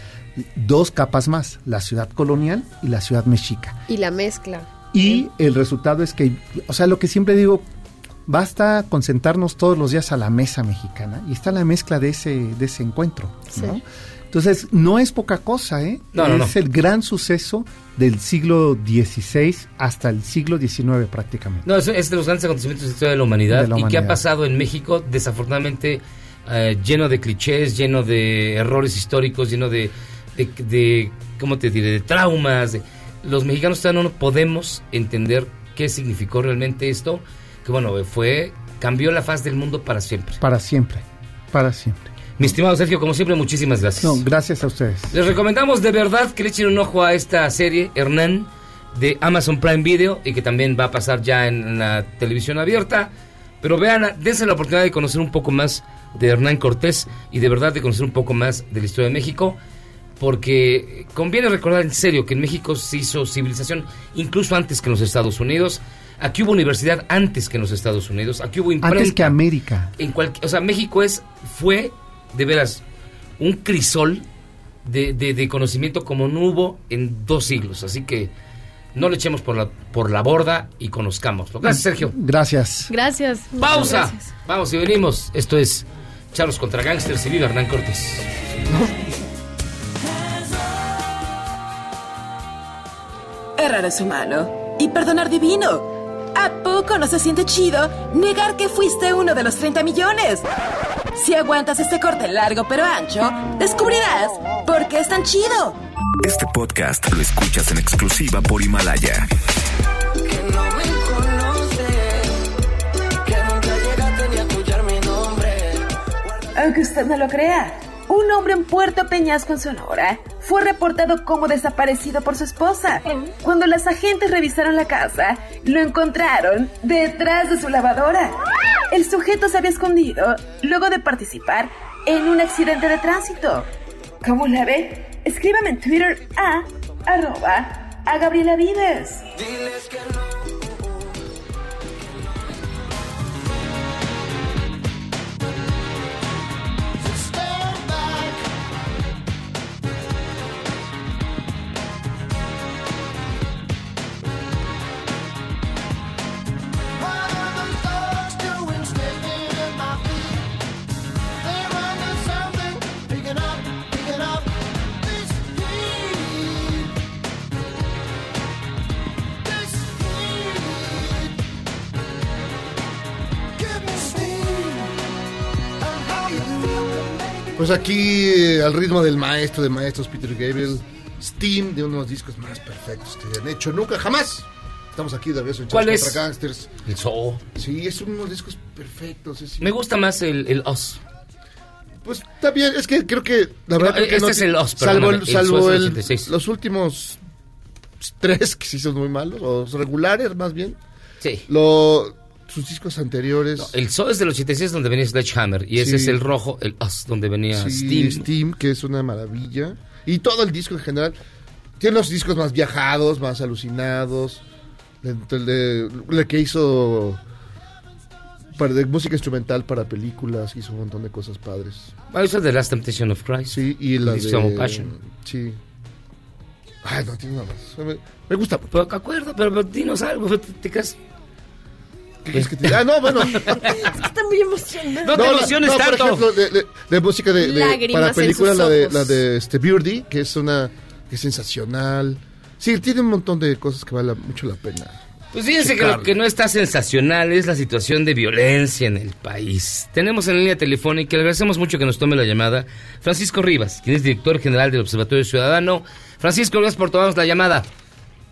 dos capas más, la ciudad colonial y la ciudad mexica. Y la mezcla. Y el resultado es que, o sea, lo que siempre digo, basta con sentarnos todos los días a la mesa mexicana y está la mezcla de ese, de ese encuentro. ¿no? Entonces, no es poca cosa, ¿eh? No, no, es no. el gran suceso del siglo XVI hasta el siglo XIX prácticamente. No, es, es de los grandes acontecimientos de la historia de la humanidad De la y que ha humanidad. pasado en México, desafortunadamente, eh, lleno de clichés, lleno de errores históricos, lleno de, de, de- ¿cómo te diré?, de traumas. de- los mexicanos no podemos entender qué significó realmente esto, que bueno, fue, cambió la faz del mundo para siempre. Para siempre, para siempre. Mi estimado Sergio, como siempre, muchísimas gracias. No, gracias a ustedes. Les recomendamos de verdad que le echen un ojo a esta serie, Hernán, de Amazon Prime Video, y que también va a pasar ya en la televisión abierta. Pero vean, dense la oportunidad de conocer un poco más de Hernán Cortés y de verdad de conocer un poco más de la historia de México, porque conviene recordar en serio que en México se hizo civilización incluso antes que en los Estados Unidos. Aquí hubo universidad antes que en los Estados Unidos. Aquí hubo imprenta Antes que América. en o sea, México es, fue, de veras, un crisol de, de- de conocimiento como no hubo en dos siglos. Así que no le echemos por la, por la borda y conozcámoslo. Gracias, Sergio. Gracias. Gracias. Pausa. Gracias. Vamos y venimos. Esto es Charlos contra Gangsters y viva Hernán Cortés. Errar es humano y perdonar divino. ¿A poco no se siente chido negar que fuiste uno de los 30 millones? Si aguantas este corte largo pero ancho, descubrirás por qué es tan chido. Este podcast lo escuchas en exclusiva por Himalaya. Aunque usted no lo crea, un hombre en Puerto Peñasco, en Sonora, fue reportado como desaparecido por su esposa. Cuando las agentes revisaron la casa, lo encontraron detrás de su lavadora. El sujeto se había escondido luego de participar en un accidente de tránsito. ¿Cómo la ve? Escríbame en Twitter a arroba a Gabriela Vives. Diles que no. Aquí, eh, al ritmo del maestro de maestros, Peter Gabriel, Steam, de uno de los discos más perfectos que han hecho nunca, jamás. Estamos aquí de regreso en ¿Cuál es? contra Gangsters. El Zoo. Sí, es uno de los discos perfectos. es- Me gusta más el, el Oz. Pues está bien, es que creo que la verdad No, que este no es el Oz, salvo, el, el salvo Zoo es el- el 86. los últimos tres que sí son muy malos o regulares más bien. Sí. Lo, sus discos anteriores. El Zoo es del 86 donde venía Sledgehammer y ese Sí. es el rojo, el Oz, donde venía Sí, Steam. Steam, que es una maravilla. Y todo el disco en general. Tiene los discos más viajados, más alucinados. El, de, el que hizo para, de música instrumental para películas, hizo un montón de cosas padres. Ah, hizo The Last Temptation of Christ. Sí, y la This de... Passion. Sí. Ay, no, tiene nada más. Me, gusta. Pero acuerdo, pero, pero dinos algo, te, te quedas- ¿Qué quieres que te diga? Ah, no, bueno. <laughs> Está muy emocionado. No te emociones no, tanto. Por ejemplo, de, de- de música de, de- para sus la de, la de este Birdie, que es una que es sensacional. Sí, tiene un montón de cosas que vale mucho la pena. Pues fíjense que lo que no está sensacional es la situación de violencia en el país. Tenemos en línea telefónica, le agradecemos mucho que nos tome la llamada, Francisco Rivas, quien es director general del Observatorio Ciudadano. Francisco, gracias por tomarnos la llamada.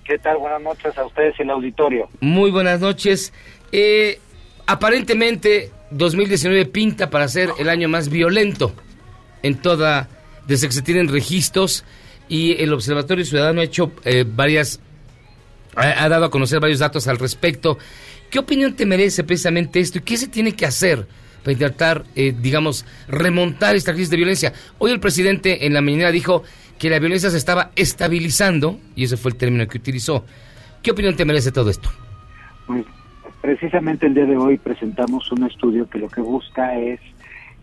¿Qué tal? Buenas noches a ustedes y el auditorio. Muy buenas noches. Eh, aparentemente, 2019 pinta para ser el año más violento en toda, desde que se tienen registros y el Observatorio Ciudadano ha hecho eh, varias, ha, dado a conocer varios datos al respecto. ¿Qué opinión te merece precisamente esto y qué se tiene que hacer para intentar, eh, digamos, remontar esta crisis de violencia? Hoy el presidente en la mañana dijo que la violencia se estaba estabilizando y ese fue el término que utilizó. ¿Qué opinión te merece todo esto? Precisamente el día de hoy presentamos un estudio que lo que busca es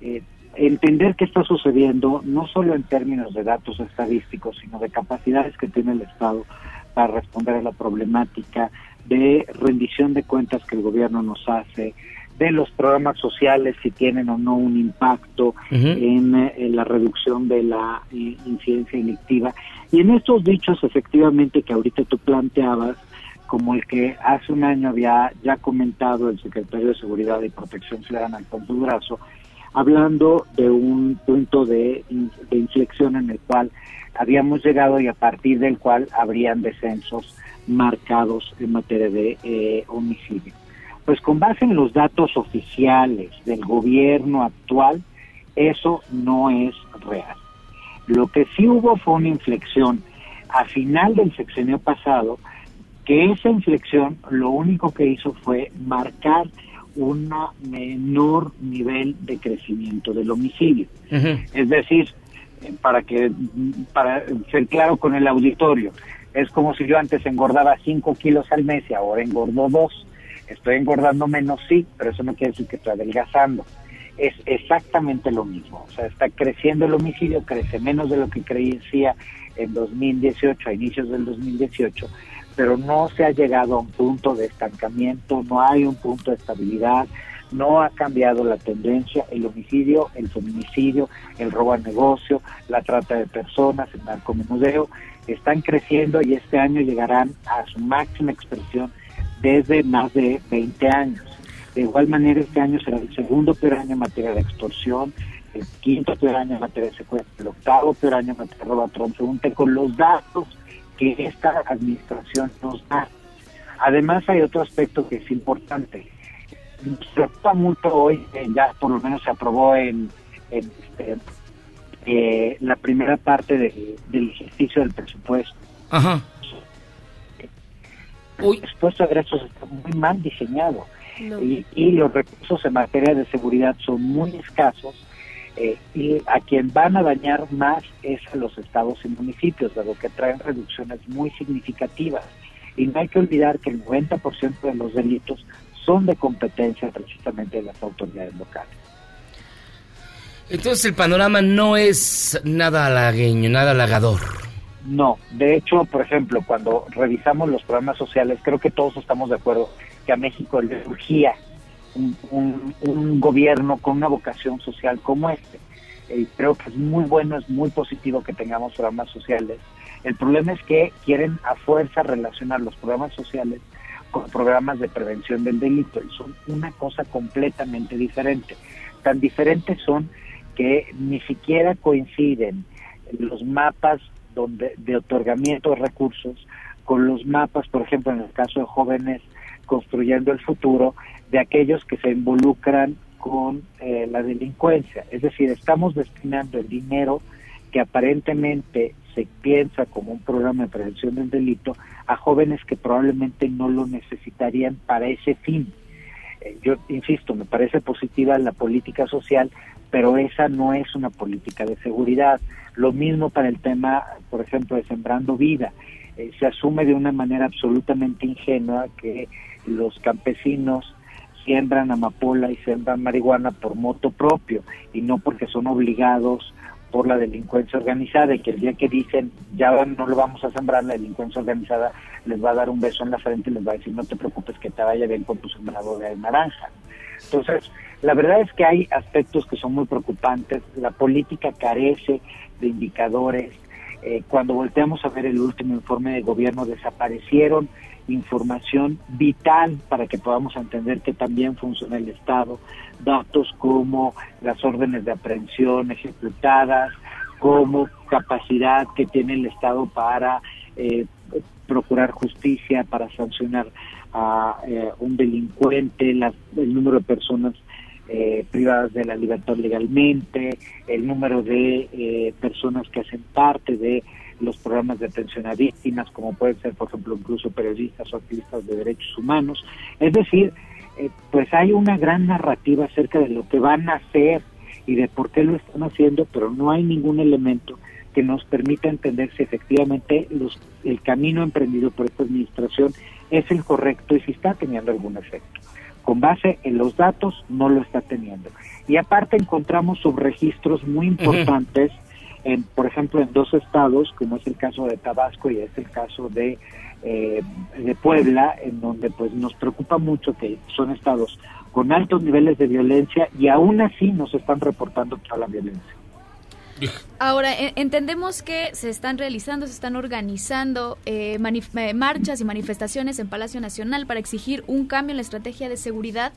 eh, entender qué está sucediendo, no solo en términos de datos estadísticos, sino de capacidades que tiene el Estado para responder a la problemática de rendición de cuentas que el gobierno nos hace, de los programas sociales, si tienen o no un impacto en, eh, en la reducción de la eh, incidencia delictiva. Y en estos dichos, efectivamente, que ahorita tú planteabas, como el que hace un año había ya comentado el secretario de Seguridad y Protección Ciudadana, Alfonso Durazo, hablando de un punto de inflexión en el cual habíamos llegado y a partir del cual habrían descensos marcados en materia de eh, homicidio. Pues con base en los datos oficiales del gobierno actual, eso no es real. Lo que sí hubo fue una inflexión a final del sexenio pasado, que esa inflexión lo único que hizo fue marcar un menor nivel de crecimiento del homicidio. Es decir, eh, para que para ser claro con el auditorio, es como si yo antes engordaba 5 kilos al mes y ahora engordo 2. Estoy engordando menos, sí, pero eso no quiere decir que estoy adelgazando. Es exactamente lo mismo. O sea, está creciendo el homicidio, crece menos de lo que crecía en 2018, a inicios del 2018, pero no se ha llegado a un punto de estancamiento, no hay un punto de estabilidad, no ha cambiado la tendencia, el homicidio, el feminicidio, el robo al negocio, la trata de personas, el narcomenudeo, están creciendo y este año llegarán a su máxima expresión desde más de 20 años. De igual manera, este año será el segundo peor año en materia de extorsión, el quinto peor año en materia de secuestro, el octavo peor año en materia de robo a transeúnte, con los datos que esta administración nos da. Además, hay otro aspecto que es importante. Nos preocupa mucho hoy, eh, ya por lo menos se aprobó en, en, este, eh, la primera parte de- del ejercicio del presupuesto. Ajá. El presupuesto de egresos está muy mal diseñado y, y los recursos en materia de seguridad son muy escasos eh, y a quien van a dañar más es a los estados y municipios, dado que traen reducciones muy significativas. Y no hay que olvidar que el 90% de los delitos son de competencia precisamente de las autoridades locales. Entonces el panorama no es nada halagueño, nada halagador. No, de hecho, por ejemplo, cuando revisamos los programas sociales, creo que todos estamos de acuerdo que a México le urgía un, gobierno con una vocación social como este. Eh, creo que es muy bueno, es muy positivo que tengamos programas sociales. El problema es que quieren a fuerza relacionar los programas sociales con programas de prevención del delito y son una cosa completamente diferente. Tan diferentes son que ni siquiera coinciden los mapas donde de otorgamiento de recursos con los mapas, por ejemplo, en el caso de jóvenes construyendo el futuro, de aquellos que se involucran con eh, la delincuencia. Es decir, estamos destinando el dinero que aparentemente se piensa como un programa de prevención del delito a jóvenes que probablemente no lo necesitarían para ese fin. Eh, yo insisto, me parece positiva la política social, pero esa no es una política de seguridad. Lo mismo para el tema, por ejemplo, de Sembrando Vida. Eh, se asume de una manera absolutamente ingenua que los campesinos siembran amapola y siembran marihuana por moto propio y no porque son obligados por la delincuencia organizada y que el día que dicen ya no lo vamos a sembrar, la delincuencia organizada les va a dar un beso en la frente y les va a decir no te preocupes que te vaya bien con tu sembrado de naranja. Entonces, la verdad es que hay aspectos que son muy preocupantes, la política carece de indicadores, eh, cuando volteamos a ver el último informe de gobierno desaparecieron información vital para que podamos entender que también funciona el Estado, datos como las órdenes de aprehensión ejecutadas, como capacidad que tiene el Estado para eh, procurar justicia, para sancionar a eh, un delincuente, el número de personas eh, privadas de la libertad legalmente, el número de personas que hacen parte de los programas de atención a víctimas, como pueden ser, por ejemplo, incluso periodistas o activistas de derechos humanos. Es decir, eh, pues hay una gran narrativa acerca de lo que van a hacer y de por qué lo están haciendo, pero no hay ningún elemento que nos permita entender si efectivamente los, el camino emprendido por esta administración es el correcto y si está teniendo algún efecto. Con base en los datos, no lo está teniendo. Y aparte encontramos subregistros muy importantes por ejemplo, en dos estados, como es el caso de Tabasco y es el caso de, eh, de Puebla, en donde pues nos preocupa mucho que son estados con altos niveles de violencia y aún así nos están reportando toda la violencia. Ahora, e- entendemos que se están realizando, se están organizando eh, eh, marchas y manifestaciones en Palacio Nacional para exigir un cambio en la estrategia de seguridad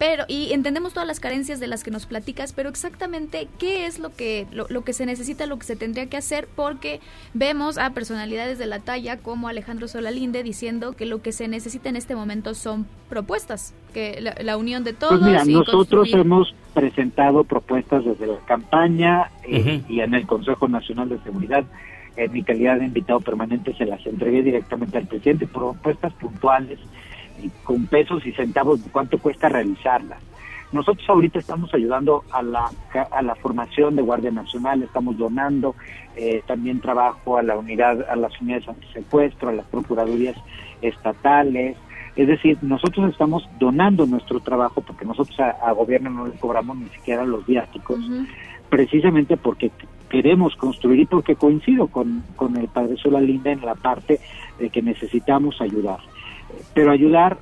pero, y entendemos todas las carencias de las que nos platicas, pero exactamente qué es lo que, lo, que se necesita, lo que se tendría que hacer, porque vemos a personalidades de la talla como Alejandro Solalinde diciendo que lo que se necesita en este momento son propuestas, que la, unión de todos. Pues mira, nosotros hemos presentado propuestas desde la campaña eh, y en el Consejo Nacional de Seguridad. En mi calidad de invitado permanente se las entregué directamente al presidente, propuestas puntuales con pesos y centavos de cuánto cuesta realizarla. Nosotros ahorita estamos ayudando a la, a la formación de Guardia Nacional, estamos donando eh, también trabajo a la unidad, a las unidades antisecuestro, a las procuradurías estatales. Es decir, nosotros estamos donando nuestro trabajo porque nosotros a, gobierno no le cobramos ni siquiera los viáticos, precisamente porque queremos construir y porque coincido con, con el padre Sola Linda en la parte de que necesitamos ayudar pero ayudar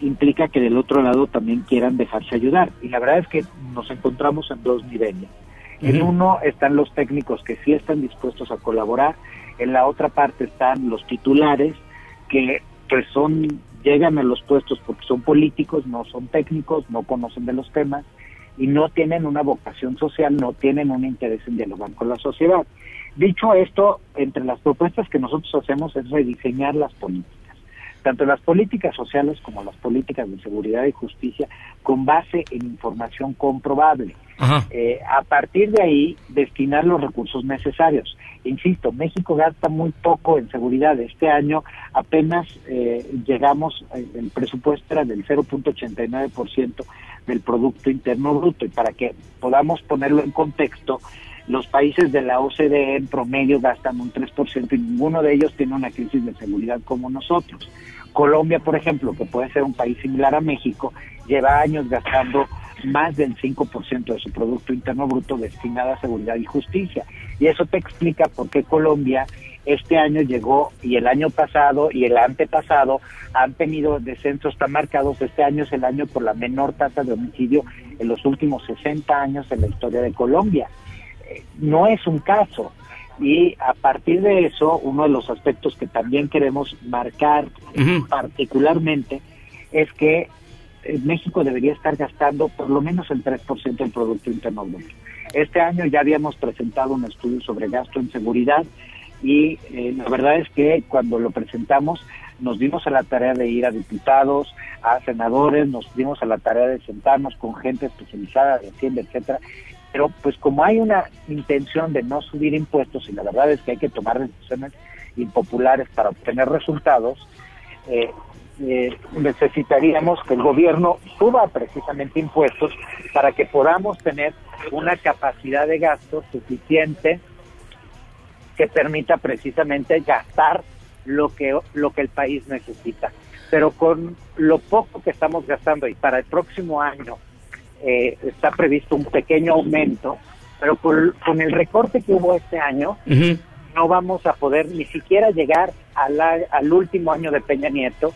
implica que del otro lado también quieran dejarse ayudar. Y la verdad es que nos encontramos en dos niveles. En uno están los técnicos que sí están dispuestos a colaborar, en la otra parte están los titulares que pues son llegan a los puestos porque son políticos, no son técnicos, no conocen de los temas y no tienen una vocación social, no tienen un interés en dialogar con la sociedad. Dicho esto, entre las propuestas que nosotros hacemos es rediseñar las políticas tanto las políticas sociales como las políticas de seguridad y justicia con base en información comprobable. Eh, a partir de ahí, destinar los recursos necesarios. Insisto, México gasta muy poco en seguridad. Este año apenas eh, llegamos, eh, el presupuesto era del 0.89% del Producto Interno Bruto. Y para que podamos ponerlo en contexto, los países de la OCDE en promedio gastan un 3% y ninguno de ellos tiene una crisis de seguridad como nosotros. Colombia, por ejemplo, que puede ser un país similar a México, lleva años gastando más del 5% de su Producto Interno Bruto destinado a seguridad y justicia. Y eso te explica por qué Colombia este año llegó y el año pasado y el antepasado han tenido descensos tan marcados. Este año es el año por la menor tasa de homicidio en los últimos 60 años en la historia de Colombia. Eh, no es un caso. Y a partir de eso, uno de los aspectos que también queremos marcar particularmente es que México debería estar gastando por lo menos el 3% del Producto Interno Bruto. Este año ya habíamos presentado un estudio sobre gasto en seguridad y eh, la verdad es que cuando lo presentamos nos dimos a la tarea de ir a diputados, a senadores, nos dimos a la tarea de sentarnos con gente especializada de Hacienda, etcétera. Pero pues como hay una intención de no subir impuestos y la verdad es que hay que tomar decisiones impopulares para obtener resultados, eh, eh, necesitaríamos que el gobierno suba precisamente impuestos para que podamos tener una capacidad de gasto suficiente que permita precisamente gastar lo que lo que el país necesita. Pero con lo poco que estamos gastando y para el próximo año eh, está previsto un pequeño aumento, pero con, con el recorte que hubo este año no vamos a poder ni siquiera llegar al, al último año de Peña Nieto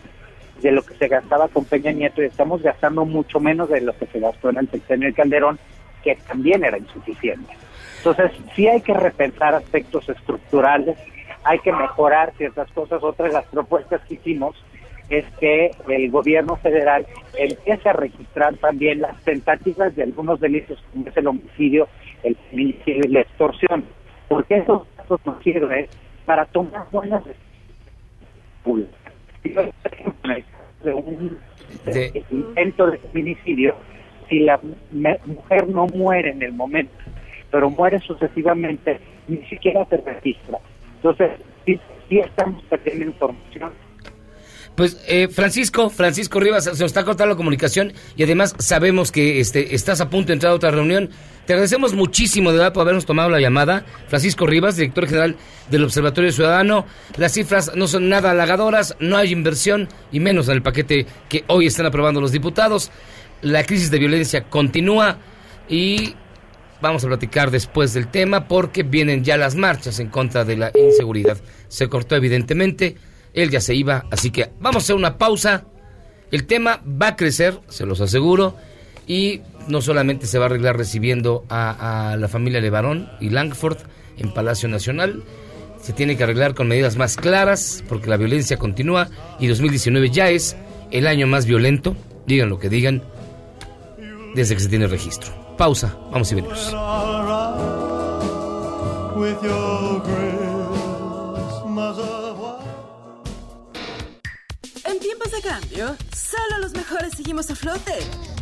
de lo que se gastaba con Peña Nieto y estamos gastando mucho menos de lo que se gastó en el sexenio de Calderón, que también era insuficiente. Entonces, sí hay que repensar aspectos estructurales, hay que mejorar ciertas cosas. Otra de las propuestas que hicimos es que el gobierno federal empiece a registrar también las tentativas de algunos delitos como es el homicidio, el feminicidio y la extorsión, porque esos datos nos sirven para tomar buenas decisiones de un de intento de feminicidio, si la mujer no muere en el momento, pero muere sucesivamente, ni siquiera se registra. Entonces, sí, sí estamos perdiendo información. Pues eh, Francisco, Francisco Rivas, se nos está cortando la comunicación y además sabemos que este, estás a punto de entrar a otra reunión. Te agradecemos muchísimo de verdad por habernos tomado la llamada. Francisco Rivas, director general del Observatorio Ciudadano. Las cifras no son nada halagadoras, no hay inversión y menos en el paquete que hoy están aprobando los diputados. La crisis de violencia continúa y vamos a platicar después del tema porque vienen ya las marchas en contra de la inseguridad. Se cortó evidentemente, él ya se iba, así que vamos a hacer una pausa. El tema va a crecer, se los aseguro, y no solamente se va a arreglar recibiendo a, la familia Levarón y Langford en Palacio Nacional, se tiene que arreglar con medidas más claras porque la violencia continúa y 2019 ya es el año más violento, digan lo que digan, desde que se tiene registro. Pausa, vamos y venimos. Solo los mejores seguimos a flote.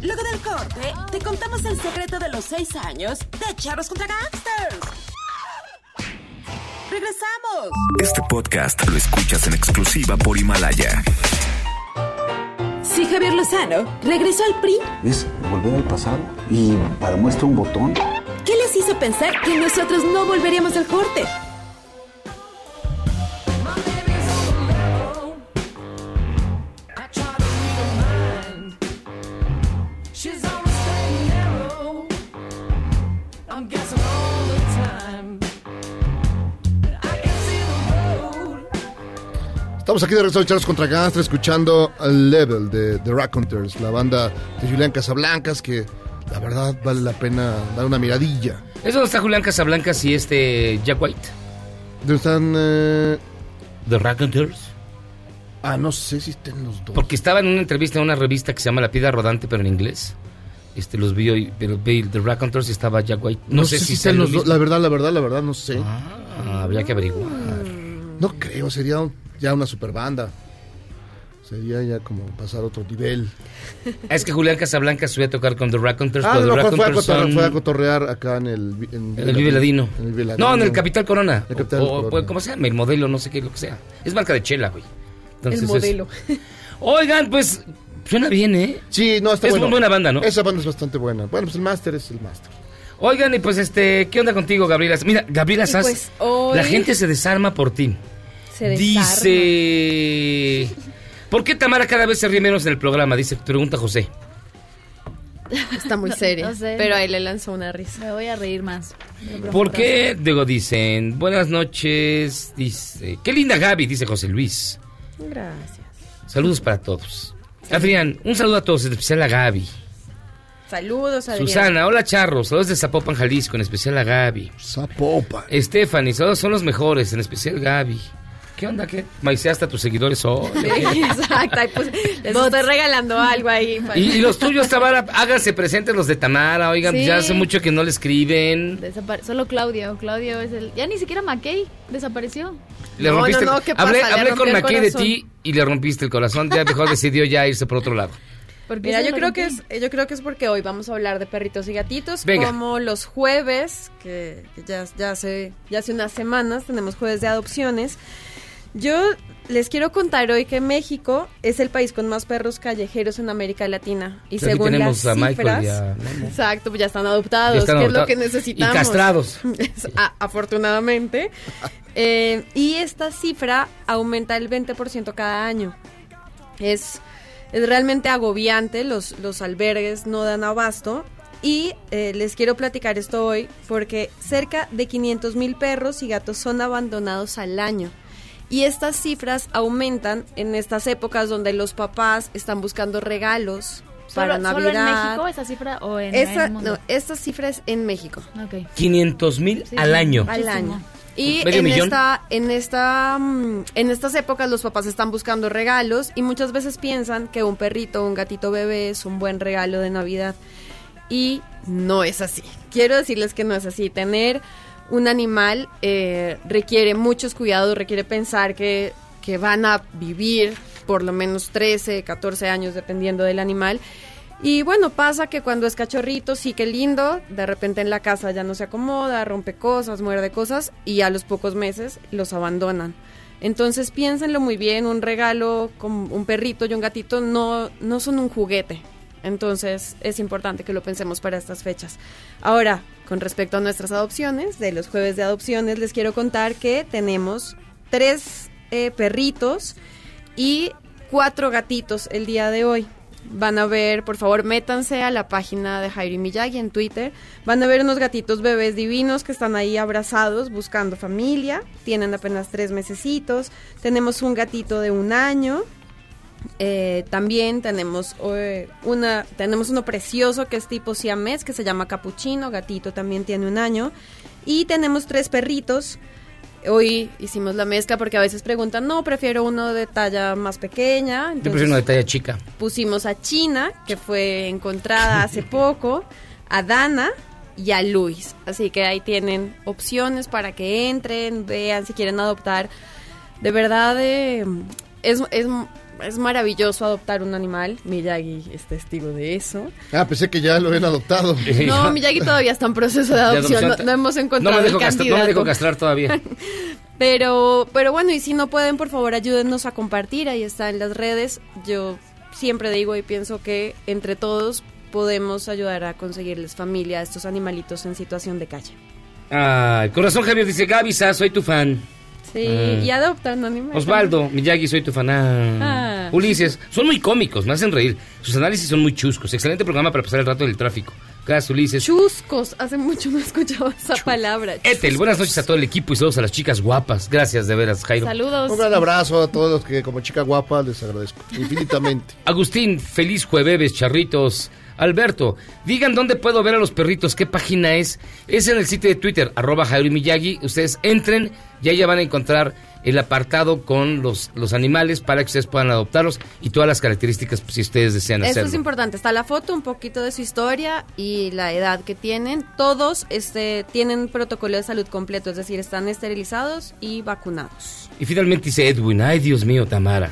Luego del corte, te contamos el secreto de los seis años de Charros contra Gangsters. ¡Regresamos! Este podcast lo escuchas en exclusiva por Himalaya. Si Javier Lozano regresó al PRI, Es volver al pasado y para muestra un botón. ¿qué les hizo pensar que nosotros no volveríamos al corte? Estamos aquí de regreso en Charles contra Gangster escuchando al Level de The Raconteurs, la banda de Julián Casablancas que la verdad vale la pena dar una miradilla. ¿Es donde está Julián Casablancas y este Jack White? ¿Dónde están? eh? The Raconteurs. Ah, no sé si estén los dos. Porque estaba en una entrevista en una revista que se llama La Piedra Rodante, pero en inglés. Este, los vi hoy, pero vi The Raconteurs y estaba Jack White. No, sé, si estén sean los lo dos. La verdad, la verdad, la verdad, no sé. Ah, habría que averiguar. No creo, sería un- ya una super banda. Sería ya como pasar a otro nivel. <laughs> Es que Julián Casablancas subió a tocar con The Raconteurs, Ah, pero no, The fue, fue a cotorrear, son- fue a cotorrear acá en el... En, En el Vive Ladino. En el Vive Ladino. No, en el Capital Corona. El Capital o, Corona. pues, ¿Cómo se llama? El modelo, no sé qué, lo que sea. Es marca de chela, güey. Entonces el es- modelo. <laughs> Oigan, pues suena bien, ¿eh? Sí, no, está Es bueno. muy buena banda, ¿no? Esa banda es bastante buena. Bueno, pues el máster es el máster. Oigan, y pues este, ¿qué onda contigo, Gabriela? Mira, Gabriela Sass, pues, hoy- la gente se desarma por ti. Se. Dice, ¿por qué Tamara cada vez se ríe menos en el programa? Dice, pregunta José. Está muy <laughs> seria. No sé. Pero ahí le lanzó una risa. Me voy a reír más. ¿Por qué? Digo, dicen, buenas noches, dice, qué linda Gaby, dice José Luis. Gracias. Saludos para todos. Adrián, un saludo a todos, en especial a Gaby. Saludos, Adrián. Susana, hola Charros, saludos de Zapopan, Jalisco, en especial a Gaby. Zapopan. Stephanie, saludos son los mejores, en especial Gaby. ¿Qué onda? ¿Qué? ¿Maiceaste a tus seguidores hoy? Sí, <laughs> exacto. Pues, les estoy regalando algo ahí. para- Y, y los tuyos, Tamara, háganse presentes los de Tamara. Oigan, Sí. ya hace mucho que no le escriben. Desapare- Solo Claudio. Claudio es el. Ya ni siquiera McKay desapareció. Le No, rompiste no, no, ¿qué pasa? Hablé, con el Mackey de ti y le rompiste el corazón. Ya mejor decidió ya irse por otro lado. Mira, yo creo que es, yo creo que es porque hoy vamos a hablar de perritos y gatitos, Venga. como los jueves, que, que ya, ya hace, ya hace unas semanas tenemos jueves de adopciones. Yo les quiero contar hoy que México es el país con más perros callejeros en América Latina. Y según las a cifras, y a Memo. exacto, pues ya están adoptados, Ya están que es lo que necesitamos. Y castrados. A- <laughs> afortunadamente. Eh, y esta cifra aumenta el 20% cada año. Es, es realmente agobiante, los, los albergues no dan abasto. Y eh, les quiero platicar esto hoy porque cerca de 500 mil perros y gatos son abandonados al año. Y estas cifras aumentan en estas épocas donde los papás están buscando regalos para ¿Solo, Navidad. ¿Solo en México esa cifra o en, Esa- en el mundo? no, esta cifra es en México. Ok. 500 mil Sí, al año. Al año. Y ¿Medio en millón? esta, en esta, mm, en estas épocas los papás están buscando regalos y muchas veces piensan que un perrito o un gatito bebé es un buen regalo de Navidad. Y no es así. Quiero decirles que no es así. Tener un animal eh, requiere muchos cuidados, requiere pensar que, que van a vivir por lo menos 13, 14 años dependiendo del animal. Y bueno, pasa que cuando es cachorrito, sí que lindo, de repente en la casa ya no se acomoda, rompe cosas, muerde cosas y a los pocos meses los abandonan. Entonces piénsenlo muy bien, un regalo con un perrito y un gatito no, no son un juguete. Entonces es importante que lo pensemos para estas fechas. Ahora, con respecto a nuestras adopciones, de los jueves de adopciones, les quiero contar que tenemos tres eh, perritos y cuatro gatitos el día de hoy. Van a ver, por favor, métanse a la página de Jairo Miyagi en Twitter. Van a ver unos gatitos bebés divinos que están ahí abrazados buscando familia. Tienen apenas tres mesecitos. Tenemos un gatito de un año. Eh, también tenemos eh, una tenemos uno precioso que es tipo siamés que se llama capuchino, gatito también tiene un año y tenemos tres perritos. Hoy hicimos la mezcla porque a veces preguntan, no, prefiero uno de talla más pequeña. Yo prefiero una de talla chica. pusimos a China, que fue encontrada hace <laughs> poco, a Dana y a Luis. Así que ahí tienen opciones para que entren, vean si quieren adoptar. De verdad, eh, es, es, es maravilloso adoptar un animal. Miyagi es testigo de eso. Ah, pensé que ya lo habían adoptado. <laughs> No, Miyagi todavía está en proceso de adopción. No, no hemos encontrado no me dejo el castrar, no me dejo castrar todavía. <laughs> Pero, pero bueno, y si no pueden, por favor, ayúdennos a compartir. Ahí está en las redes. Yo siempre digo y pienso que entre todos podemos ayudar a conseguirles familia a estos animalitos en situación de calle. Ay, corazón Javier dice, Gaby, soy tu fan. Sí, Ah. y adoptan animales. Osvaldo, Miyagi, soy tu fan. Ah. Ulises, son muy cómicos, me hacen reír. Sus análisis son muy chuscos. Excelente programa para pasar el rato del tráfico. Gracias, Ulises. Chuscos. Hace mucho no he escuchado esa palabra. Etel, buenas noches a todo el equipo y saludos a las chicas guapas. Gracias, de veras, Jairo. Saludos. Un gran abrazo a todos los que como chica guapa les agradezco infinitamente. <laughs> Agustín, feliz jueves, charritos. Alberto, digan dónde puedo ver a los perritos, qué página es. Es en el sitio de Twitter, arroba Jairo Miyagi. Ustedes entren y ahí ya van a encontrar el apartado con los, los animales para que ustedes puedan adoptarlos y todas las características pues, si ustedes desean Eso hacerlo. es importante. Está la foto, un poquito de su historia y la edad que tienen. Todos este, tienen protocolo de salud completo, es decir, están esterilizados y vacunados. Y finalmente dice Edwin, ay Dios mío, Tamara,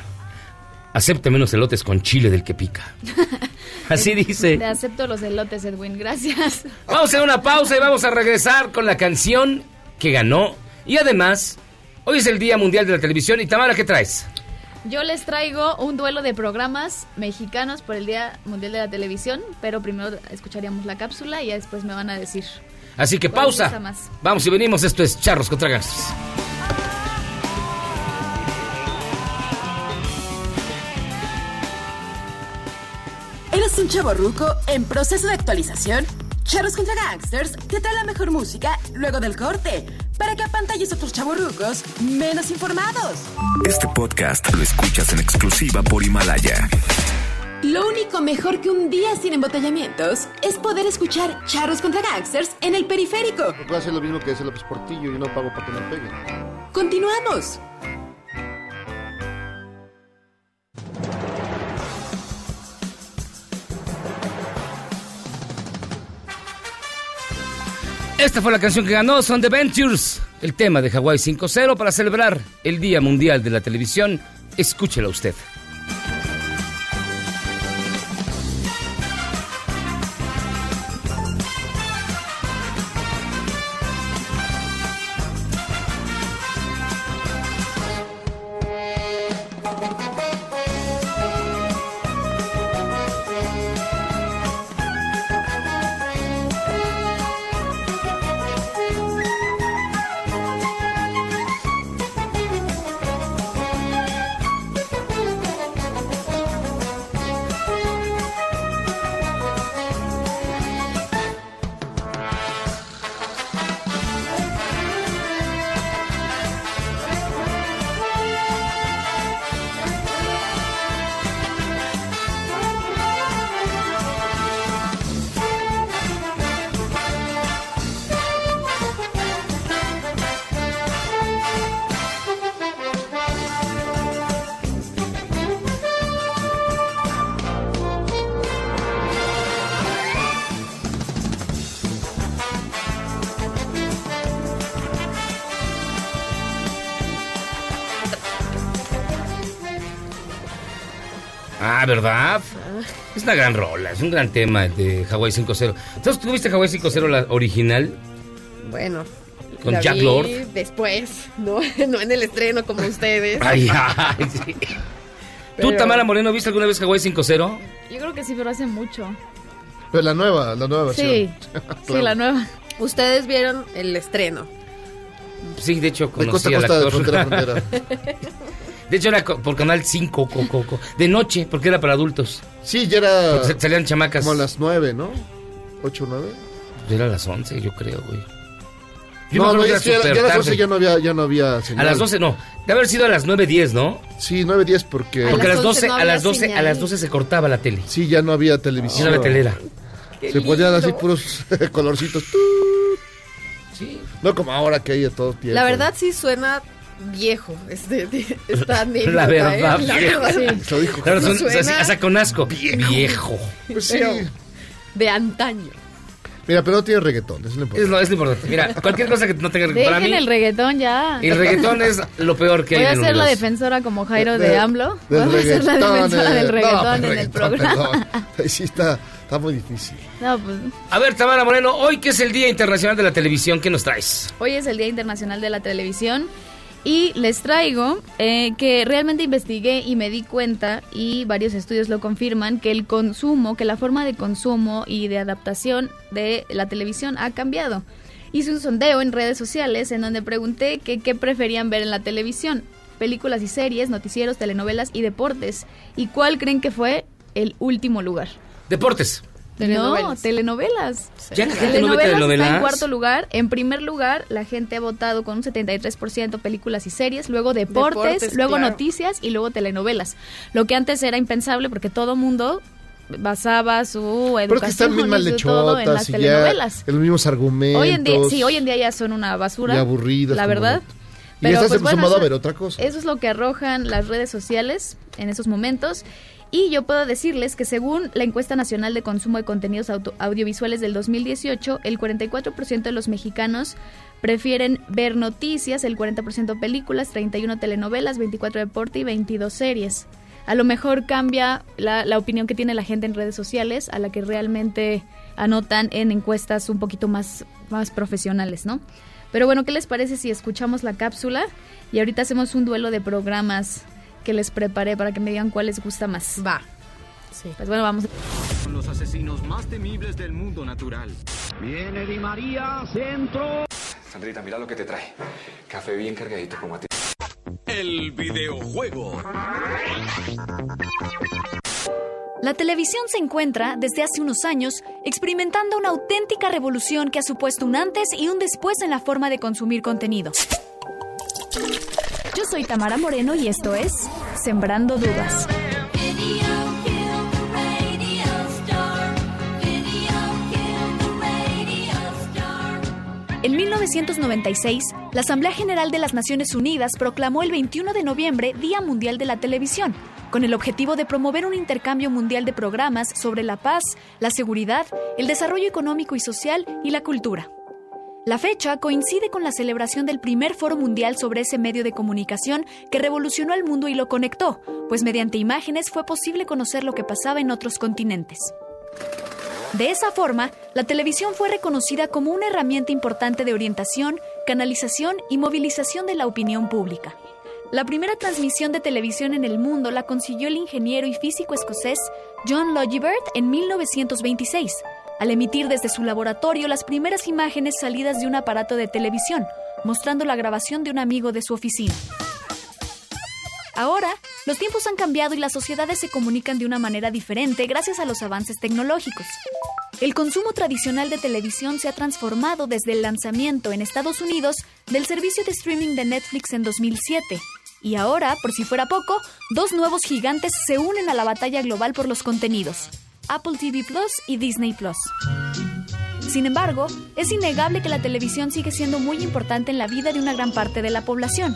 acepta menos elotes con chile del que pica. <laughs> Así dice. Te acepto los elotes, Edwin. Gracias. Vamos a hacer una pausa y vamos a regresar con la canción que ganó. Y además, hoy es el Día Mundial de la Televisión. Y Tamara, ¿qué traes? Yo les traigo un duelo de programas mexicanos por el Día Mundial de la Televisión, pero primero escucharíamos la cápsula y ya después me van a decir. Así que ¿Cuál les pausa. más? Vamos y venimos. Esto es Charros contra Gangsters. ¿Eres un chavo ruco en proceso de actualización? Charros contra Gangsters te trae la mejor música luego del corte para que apantalles a otros chavorrucos menos informados. Este podcast lo escuchas en exclusiva por Himalaya. Lo único mejor que un día sin embotellamientos es poder escuchar Charros contra Gangsters en el periférico. Puedo hacer lo mismo que hace López Portillo y no pago para que me peguen. Continuamos. Esta fue la canción que ganó Son The Ventures, el tema de Hawái 5-0 para celebrar el Día Mundial de la Televisión. Escúchela usted. Una gran rola, es un gran tema el de Hawaii 5-0. Entonces, ¿tú viste Hawaii 5-0 la original? Bueno. Con la Jack vi Lord. Después, no, <laughs> no en el estreno como ustedes. Ay, <laughs> ay, sí. ¿Tú, Pero- Tamara Moreno, viste alguna vez Hawaii 5-0? Yo creo que sí, pero hace mucho. Pero la nueva, la nueva versión. Sí, sí, <laughs> la nueva. Ustedes vieron el estreno. Sí, de hecho, De conocí costa a costa, de actor. frontera a frontera. De hecho, era por Canal 5, co- co- co- de noche, porque era para adultos. Sí, ya era... Porque sa- salían chamacas. Como a las nueve, ¿no? ¿Ocho, nueve? Era a las 11, yo creo, güey. no, acuerdo no, que era ya, ya a las 11 tarde. ya no había, ya no había señal. A las 12 no. Debe haber sido a las 9.10, ¿no? Sí, 9.10 porque... Porque a las 12, a las 12, a las 12 se cortaba la tele. Sí, ya no había televisión. Ya no había telera. Se podían así puros <laughs> colorcitos. Sí. No como ahora que hay de todo tiempo. La verdad sí suena viejo este, <laughs> esta anécdota, La verdad, ¿eh? La viejo. verdad. Lo dijo. Claro, son- Suena- así- hasta con asco. Viejo. Pues sí. Pero de antaño. Mira, pero no tiene reggaetón, es lo importante. Es lo, es lo importante. Mira, cualquier cosa que no tenga para Dejen mí. el reggaetón ya. El reggaetón es lo peor que Voy hay a en el ser la defensora como Jairo De- de, AMLO. Voy a ser la reggaetón, defensora eh. del No, reggaetón en el reggaetón, programa. perdón. Ahí sí está, está muy difícil. No, pues A ver, Tamara Moreno, hoy que es el Día Internacional de la Televisión, ¿qué nos traes? hoy es el Día Internacional de la Televisión y les traigo eh, que realmente investigué y me di cuenta y varios estudios lo confirman que el consumo, que la forma de consumo y de adaptación de la televisión ha cambiado. Hice un sondeo en redes sociales en donde pregunté que qué preferían ver en la televisión, películas y series, noticieros, telenovelas y deportes. ¿Y cuál creen que fue el último lugar? Deportes. No, telenovelas. Ya la gente no ve está telenovelas. en cuarto lugar. En primer lugar, la gente ha votado con un 73% películas y series, luego deportes, Deportes, luego claro. noticias y luego telenovelas. Lo que antes era impensable porque todo mundo basaba su Pero que están educación bien mal todo en las telenovelas. en los mismos argumentos. Hoy en día, sí, hoy en día ya son una basura. Y aburridas, La como verdad. no. Y estás acostumbrado a ver otra cosa. Eso es lo que arrojan las redes sociales en esos momentos. Y yo puedo decirles que según la encuesta nacional de consumo de contenidos auto- audiovisuales del 2018, el 44% de los mexicanos prefieren ver noticias, el 40% películas, 31 telenovelas, 24 deporte y 22 series. A lo mejor cambia la, la opinión que tiene la gente en redes sociales a la que realmente anotan en encuestas un poquito más, más profesionales, ¿no? Pero bueno, ¿qué les parece si escuchamos la cápsula y ahorita hacemos un duelo de programas que les preparé para que me digan cuál les gusta más? Va. Sí. Pues bueno, vamos. Son los asesinos más temibles del mundo natural. Viene Di María, centro. Sandrita, mira lo que te trae. Café bien cargadito como a ti. El videojuego. La televisión se encuentra, desde hace unos años, experimentando una auténtica revolución que ha supuesto un antes y un después en la forma de consumir contenido. Soy Tamara Moreno y esto es Sembrando Dudas. En 1996, la Asamblea General de las Naciones Unidas proclamó el 21 de noviembre Día Mundial de la Televisión, con el objetivo de promover un intercambio mundial de programas sobre la paz, la seguridad, el desarrollo económico y social y la cultura. La fecha coincide con la celebración del primer foro mundial sobre ese medio de comunicación que revolucionó al mundo y lo conectó, pues mediante imágenes fue posible conocer lo que pasaba en otros continentes. De esa forma, la televisión fue reconocida como una herramienta importante de orientación, canalización y movilización de la opinión pública. La primera transmisión de televisión en el mundo la consiguió el ingeniero y físico escocés John Logibert en 1926, al emitir desde su laboratorio las primeras imágenes salidas de un aparato de televisión, mostrando la grabación de un amigo de su oficina. Ahora, los tiempos han cambiado y las sociedades se comunican de una manera diferente gracias a los avances tecnológicos. El consumo tradicional de televisión se ha transformado desde el lanzamiento en Estados Unidos del servicio de streaming de Netflix en 2007. Y ahora, por si fuera poco, dos nuevos gigantes se unen a la batalla global por los contenidos, Apple TV Plus y Disney Plus. Sin embargo, es innegable que la televisión sigue siendo muy importante en la vida de una gran parte de la población.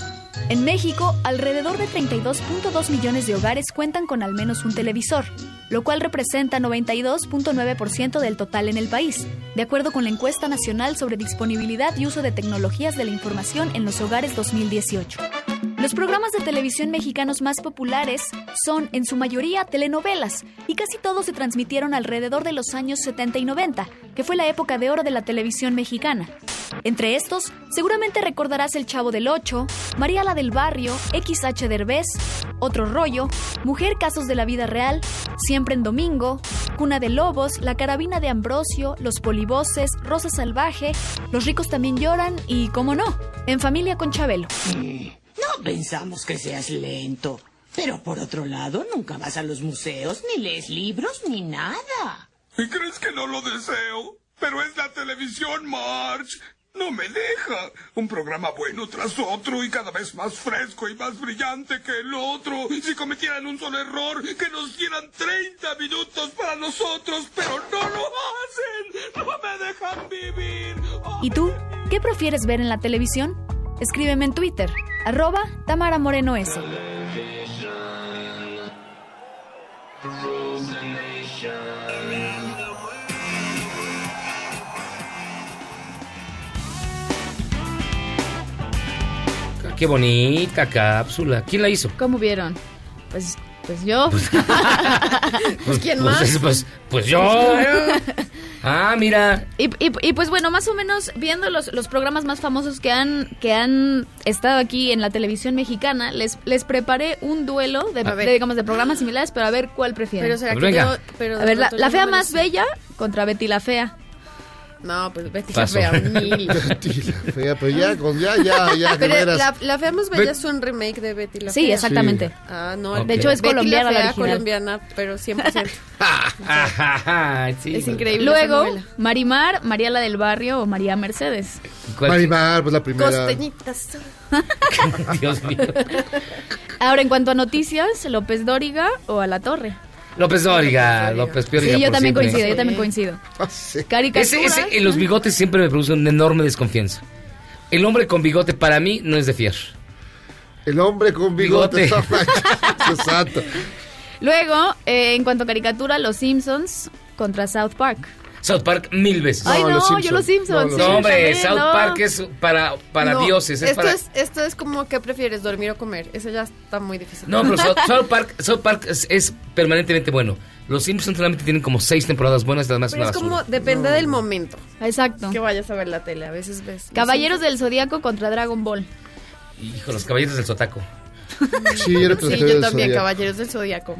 En México, alrededor de 32.2 millones de hogares cuentan con al menos un televisor, lo cual representa 92.9% del total en el país, de acuerdo con la encuesta nacional sobre disponibilidad y uso de tecnologías de la información en los hogares 2018. Los programas de televisión mexicanos más populares son, en su mayoría, telenovelas, y casi todos se transmitieron alrededor de los años 70 y 90, que fue la época de oro de la televisión mexicana. Entre estos, seguramente recordarás El Chavo del Ocho, María la del Barrio, XH Derbez, Otro Rollo, Mujer Casos de la Vida Real, Siempre en Domingo, Cuna de Lobos, La Carabina de Ambrosio, Los Polivoces, Rosa Salvaje, Los Ricos También Lloran y, cómo no, En Familia con Chabelo. No pensamos que seas lento. Pero por otro lado, nunca vas a los museos, ni lees libros, ni nada. ¿Y crees que no lo deseo? Pero es la televisión, Marge. No me deja. Un programa bueno tras otro y cada vez más fresco y más brillante que el otro. Si cometieran un solo error, que nos dieran 30 minutos para nosotros, pero no lo hacen. No me dejan vivir. ¿Y tú? ¿Qué prefieres ver en la televisión? Escríbeme en Twitter, arroba Tamara Moreno S. Qué bonita cápsula. ¿Quién la hizo? ¿Cómo vieron? Pues, pues yo. Pues, <laughs> ¿quién pues, más? Pues, pues yo. <laughs> ah, mira. Y, y- y, pues bueno, más o menos viendo los, los programas más famosos que han, que han estado aquí en la televisión mexicana, les, les preparé un duelo de, digamos, de programas similares, pero a ver cuál prefieren. Pero será Pues que venga. yo- pero a ver, la, fea más bella contra Betty la fea. No, pues Betty Paso. la fea, mil. <laughs> Betty la fea, pero ya, con, ya, ya, ya, Pero veras. la, la fea más bella Bet- es un remake de Betty la Sí, fea. exactamente. Sí. Ah, no. Ok. De hecho, es Betty colombiana la fea, original. colombiana, pero 100%. <laughs> Sí, Es increíble. Luego. Marimar, María la del Barrio o María Mercedes. ¿Cuál- Marimar, pues la primera. Costeñitas. <laughs> Dios mío. Ahora, en cuanto a noticias, López Dóriga o a la Torre. López Dóriga, López Pioriga. Sí, yo también siempre. coincido, yo también coincido. Ese, Caricaturas. ese, en los bigotes siempre me produce una enorme desconfianza. El hombre con bigote para mí no es de fiar. El hombre con bigote. Bigote. <laughs> Exacto. Luego, eh, en cuanto a caricatura, Los Simpsons contra South Park. South Park mil veces. Ay, No, no, los yo los Simpsons, No, sí, hombre, también, South no. Park es para, para No, dioses. Es esto, para... es, esto es como que prefieres, dormir o comer. Eso ya está muy difícil. No, pero South, <laughs> South Park, South Park es, es permanentemente bueno. Los Simpsons solamente tienen como seis temporadas buenas, las Pero una es basura. como, depende del momento. Exacto. Que vayas a ver la tele. A veces ves. Caballeros del Zodíaco contra Dragon Ball. Hijo, los caballeros del. Sí, <laughs> era Sí, yo también, Caballeros del Zodíaco.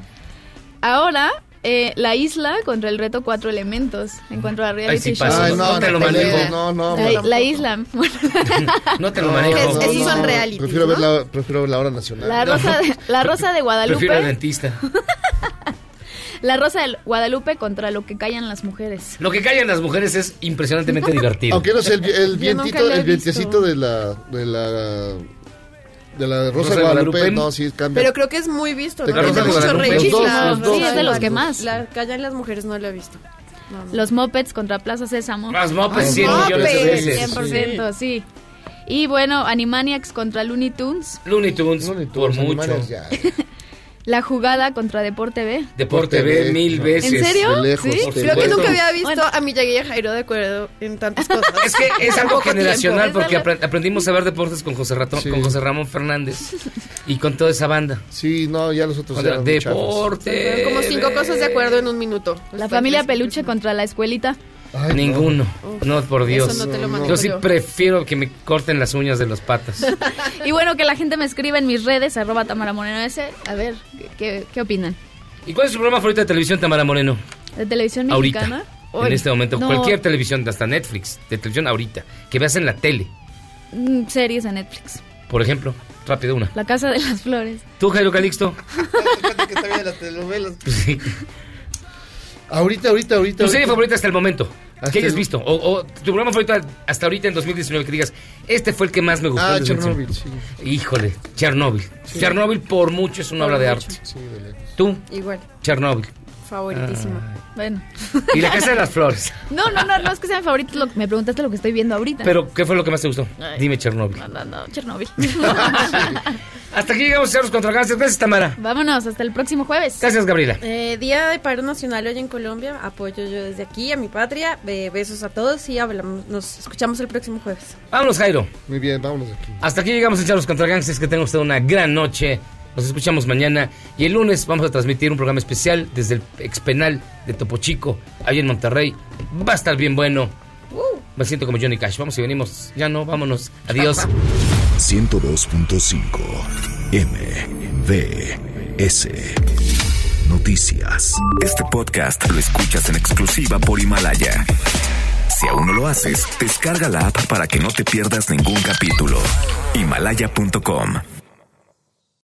Ahora, eh, La Isla contra el reto Cuatro Elementos. En cuanto a reality sí show. Ay, no, no te lo manejo. No, no, La, no. la Isla. Bueno, <laughs> No te lo manejo. esos son realities, Prefiero, ver la, prefiero ver la hora nacional. la, rosa de, la Rosa de Prefiero al Guadalupe. dentista. <laughs> La Rosa de Guadalupe contra lo que callan las mujeres. Lo que callan las mujeres es impresionantemente divertido. Aunque no sé, el, el <laughs> vientito, el vientecito de la, de la, de la Rosa Rosa de Guadalupe, Guadalupe. no, sí cambia. Pero creo que es muy visto. ¿Te ¿no? mucho Guadalupe? Los dos, La- los dos. Sí, es de los que más. La callan las mujeres no la he visto. No, no. Los Mopeds contra Plaza Sésamo. Las Los 100 millones de veces. 100%, sí. Y bueno, Animaniacs contra Looney Tunes. Looney Tunes, Looney por Tunes, mucho. Animaniacs, ya. <laughs> La jugada contra Deporte B. Deporte B mil veces. ¿En serio? De lejos, ¿Sí? Creo que nunca había visto a Miyagi y a Jairo de acuerdo en tantas cosas. <laughs> Es que es algo generacional tiempo. porque apre- aprendimos a ver deportes con José, Ratón, Sí. con José Ramón Fernández y con toda esa banda. Sí, no, ya los otros Contra eran deporte. Como cinco cosas de acuerdo en un minuto. La familia Peluche contra la escuelita. Ay, Ninguno. No, por Dios. Eso no te lo Yo sí yo. prefiero que me corten las uñas de las patas. <laughs> Y bueno, que la gente me escriba en mis redes, arroba Tamara Moreno S. A ver, ¿qué, qué opinan? ¿Y cuál es su programa favorito de televisión, Tamara Moreno? ¿De televisión Ahorita. mexicana? En Uy, este momento. no, Cualquier televisión, hasta Netflix, de televisión ahorita. Que veas en la tele, mm, Series de Netflix. por ejemplo. Rápido una. La Casa de las Flores. ¿Tú, Jairo Calixto? <laughs> que está bien las telenovelas. Sí. Ahorita, ahorita, ahorita. ¿Tu serie ahorita. favorita hasta el momento? ¿Qué hayas el- visto? O, o tu programa favorito hasta ahorita en 2019 que digas, este fue el que más me gustó. Ah, en 2019"? Chernobyl, sí. Híjole, Chernobyl. Sí. Chernobyl por mucho es una Por obra de arte. Sí, de lejos. ¿Tú? Igual, Chernobyl. Favoritísimo. Bueno. Y la Casa de las Flores. <laughs> No, no, no, no es que sea mi favorito. lo- me preguntaste lo que estoy viendo ahorita. Pero, ¿qué fue lo que más te gustó? Ay. Dime Chernobyl. No, no, no, Chernobyl. <laughs> Hasta aquí llegamos, Cerros contra Gánster. Gracias, Tamara. Vámonos, hasta el próximo jueves. Gracias, Gabriela. Eh, Día de Paro Nacional hoy en Colombia. Apoyo yo desde aquí a mi patria. Eh, besos a todos y hablamos, nos escuchamos el próximo jueves. Vámonos, Jairo. Muy bien, vámonos aquí. Hasta aquí llegamos Charlos contra Gangsters. Que tenga usted una gran noche. Nos escuchamos mañana. Y el lunes vamos a transmitir un programa especial desde el expenal de Topo Chico, ahí en Monterrey. Va a estar bien bueno. Me siento como Johnny Cash. Vamos y venimos. Ya no, vámonos. Adiós. <laughs> 102.5 MBS Noticias. Este podcast lo escuchas en exclusiva por Himalaya. Si aún no lo haces, descarga la app para que no te pierdas ningún capítulo. Himalaya.com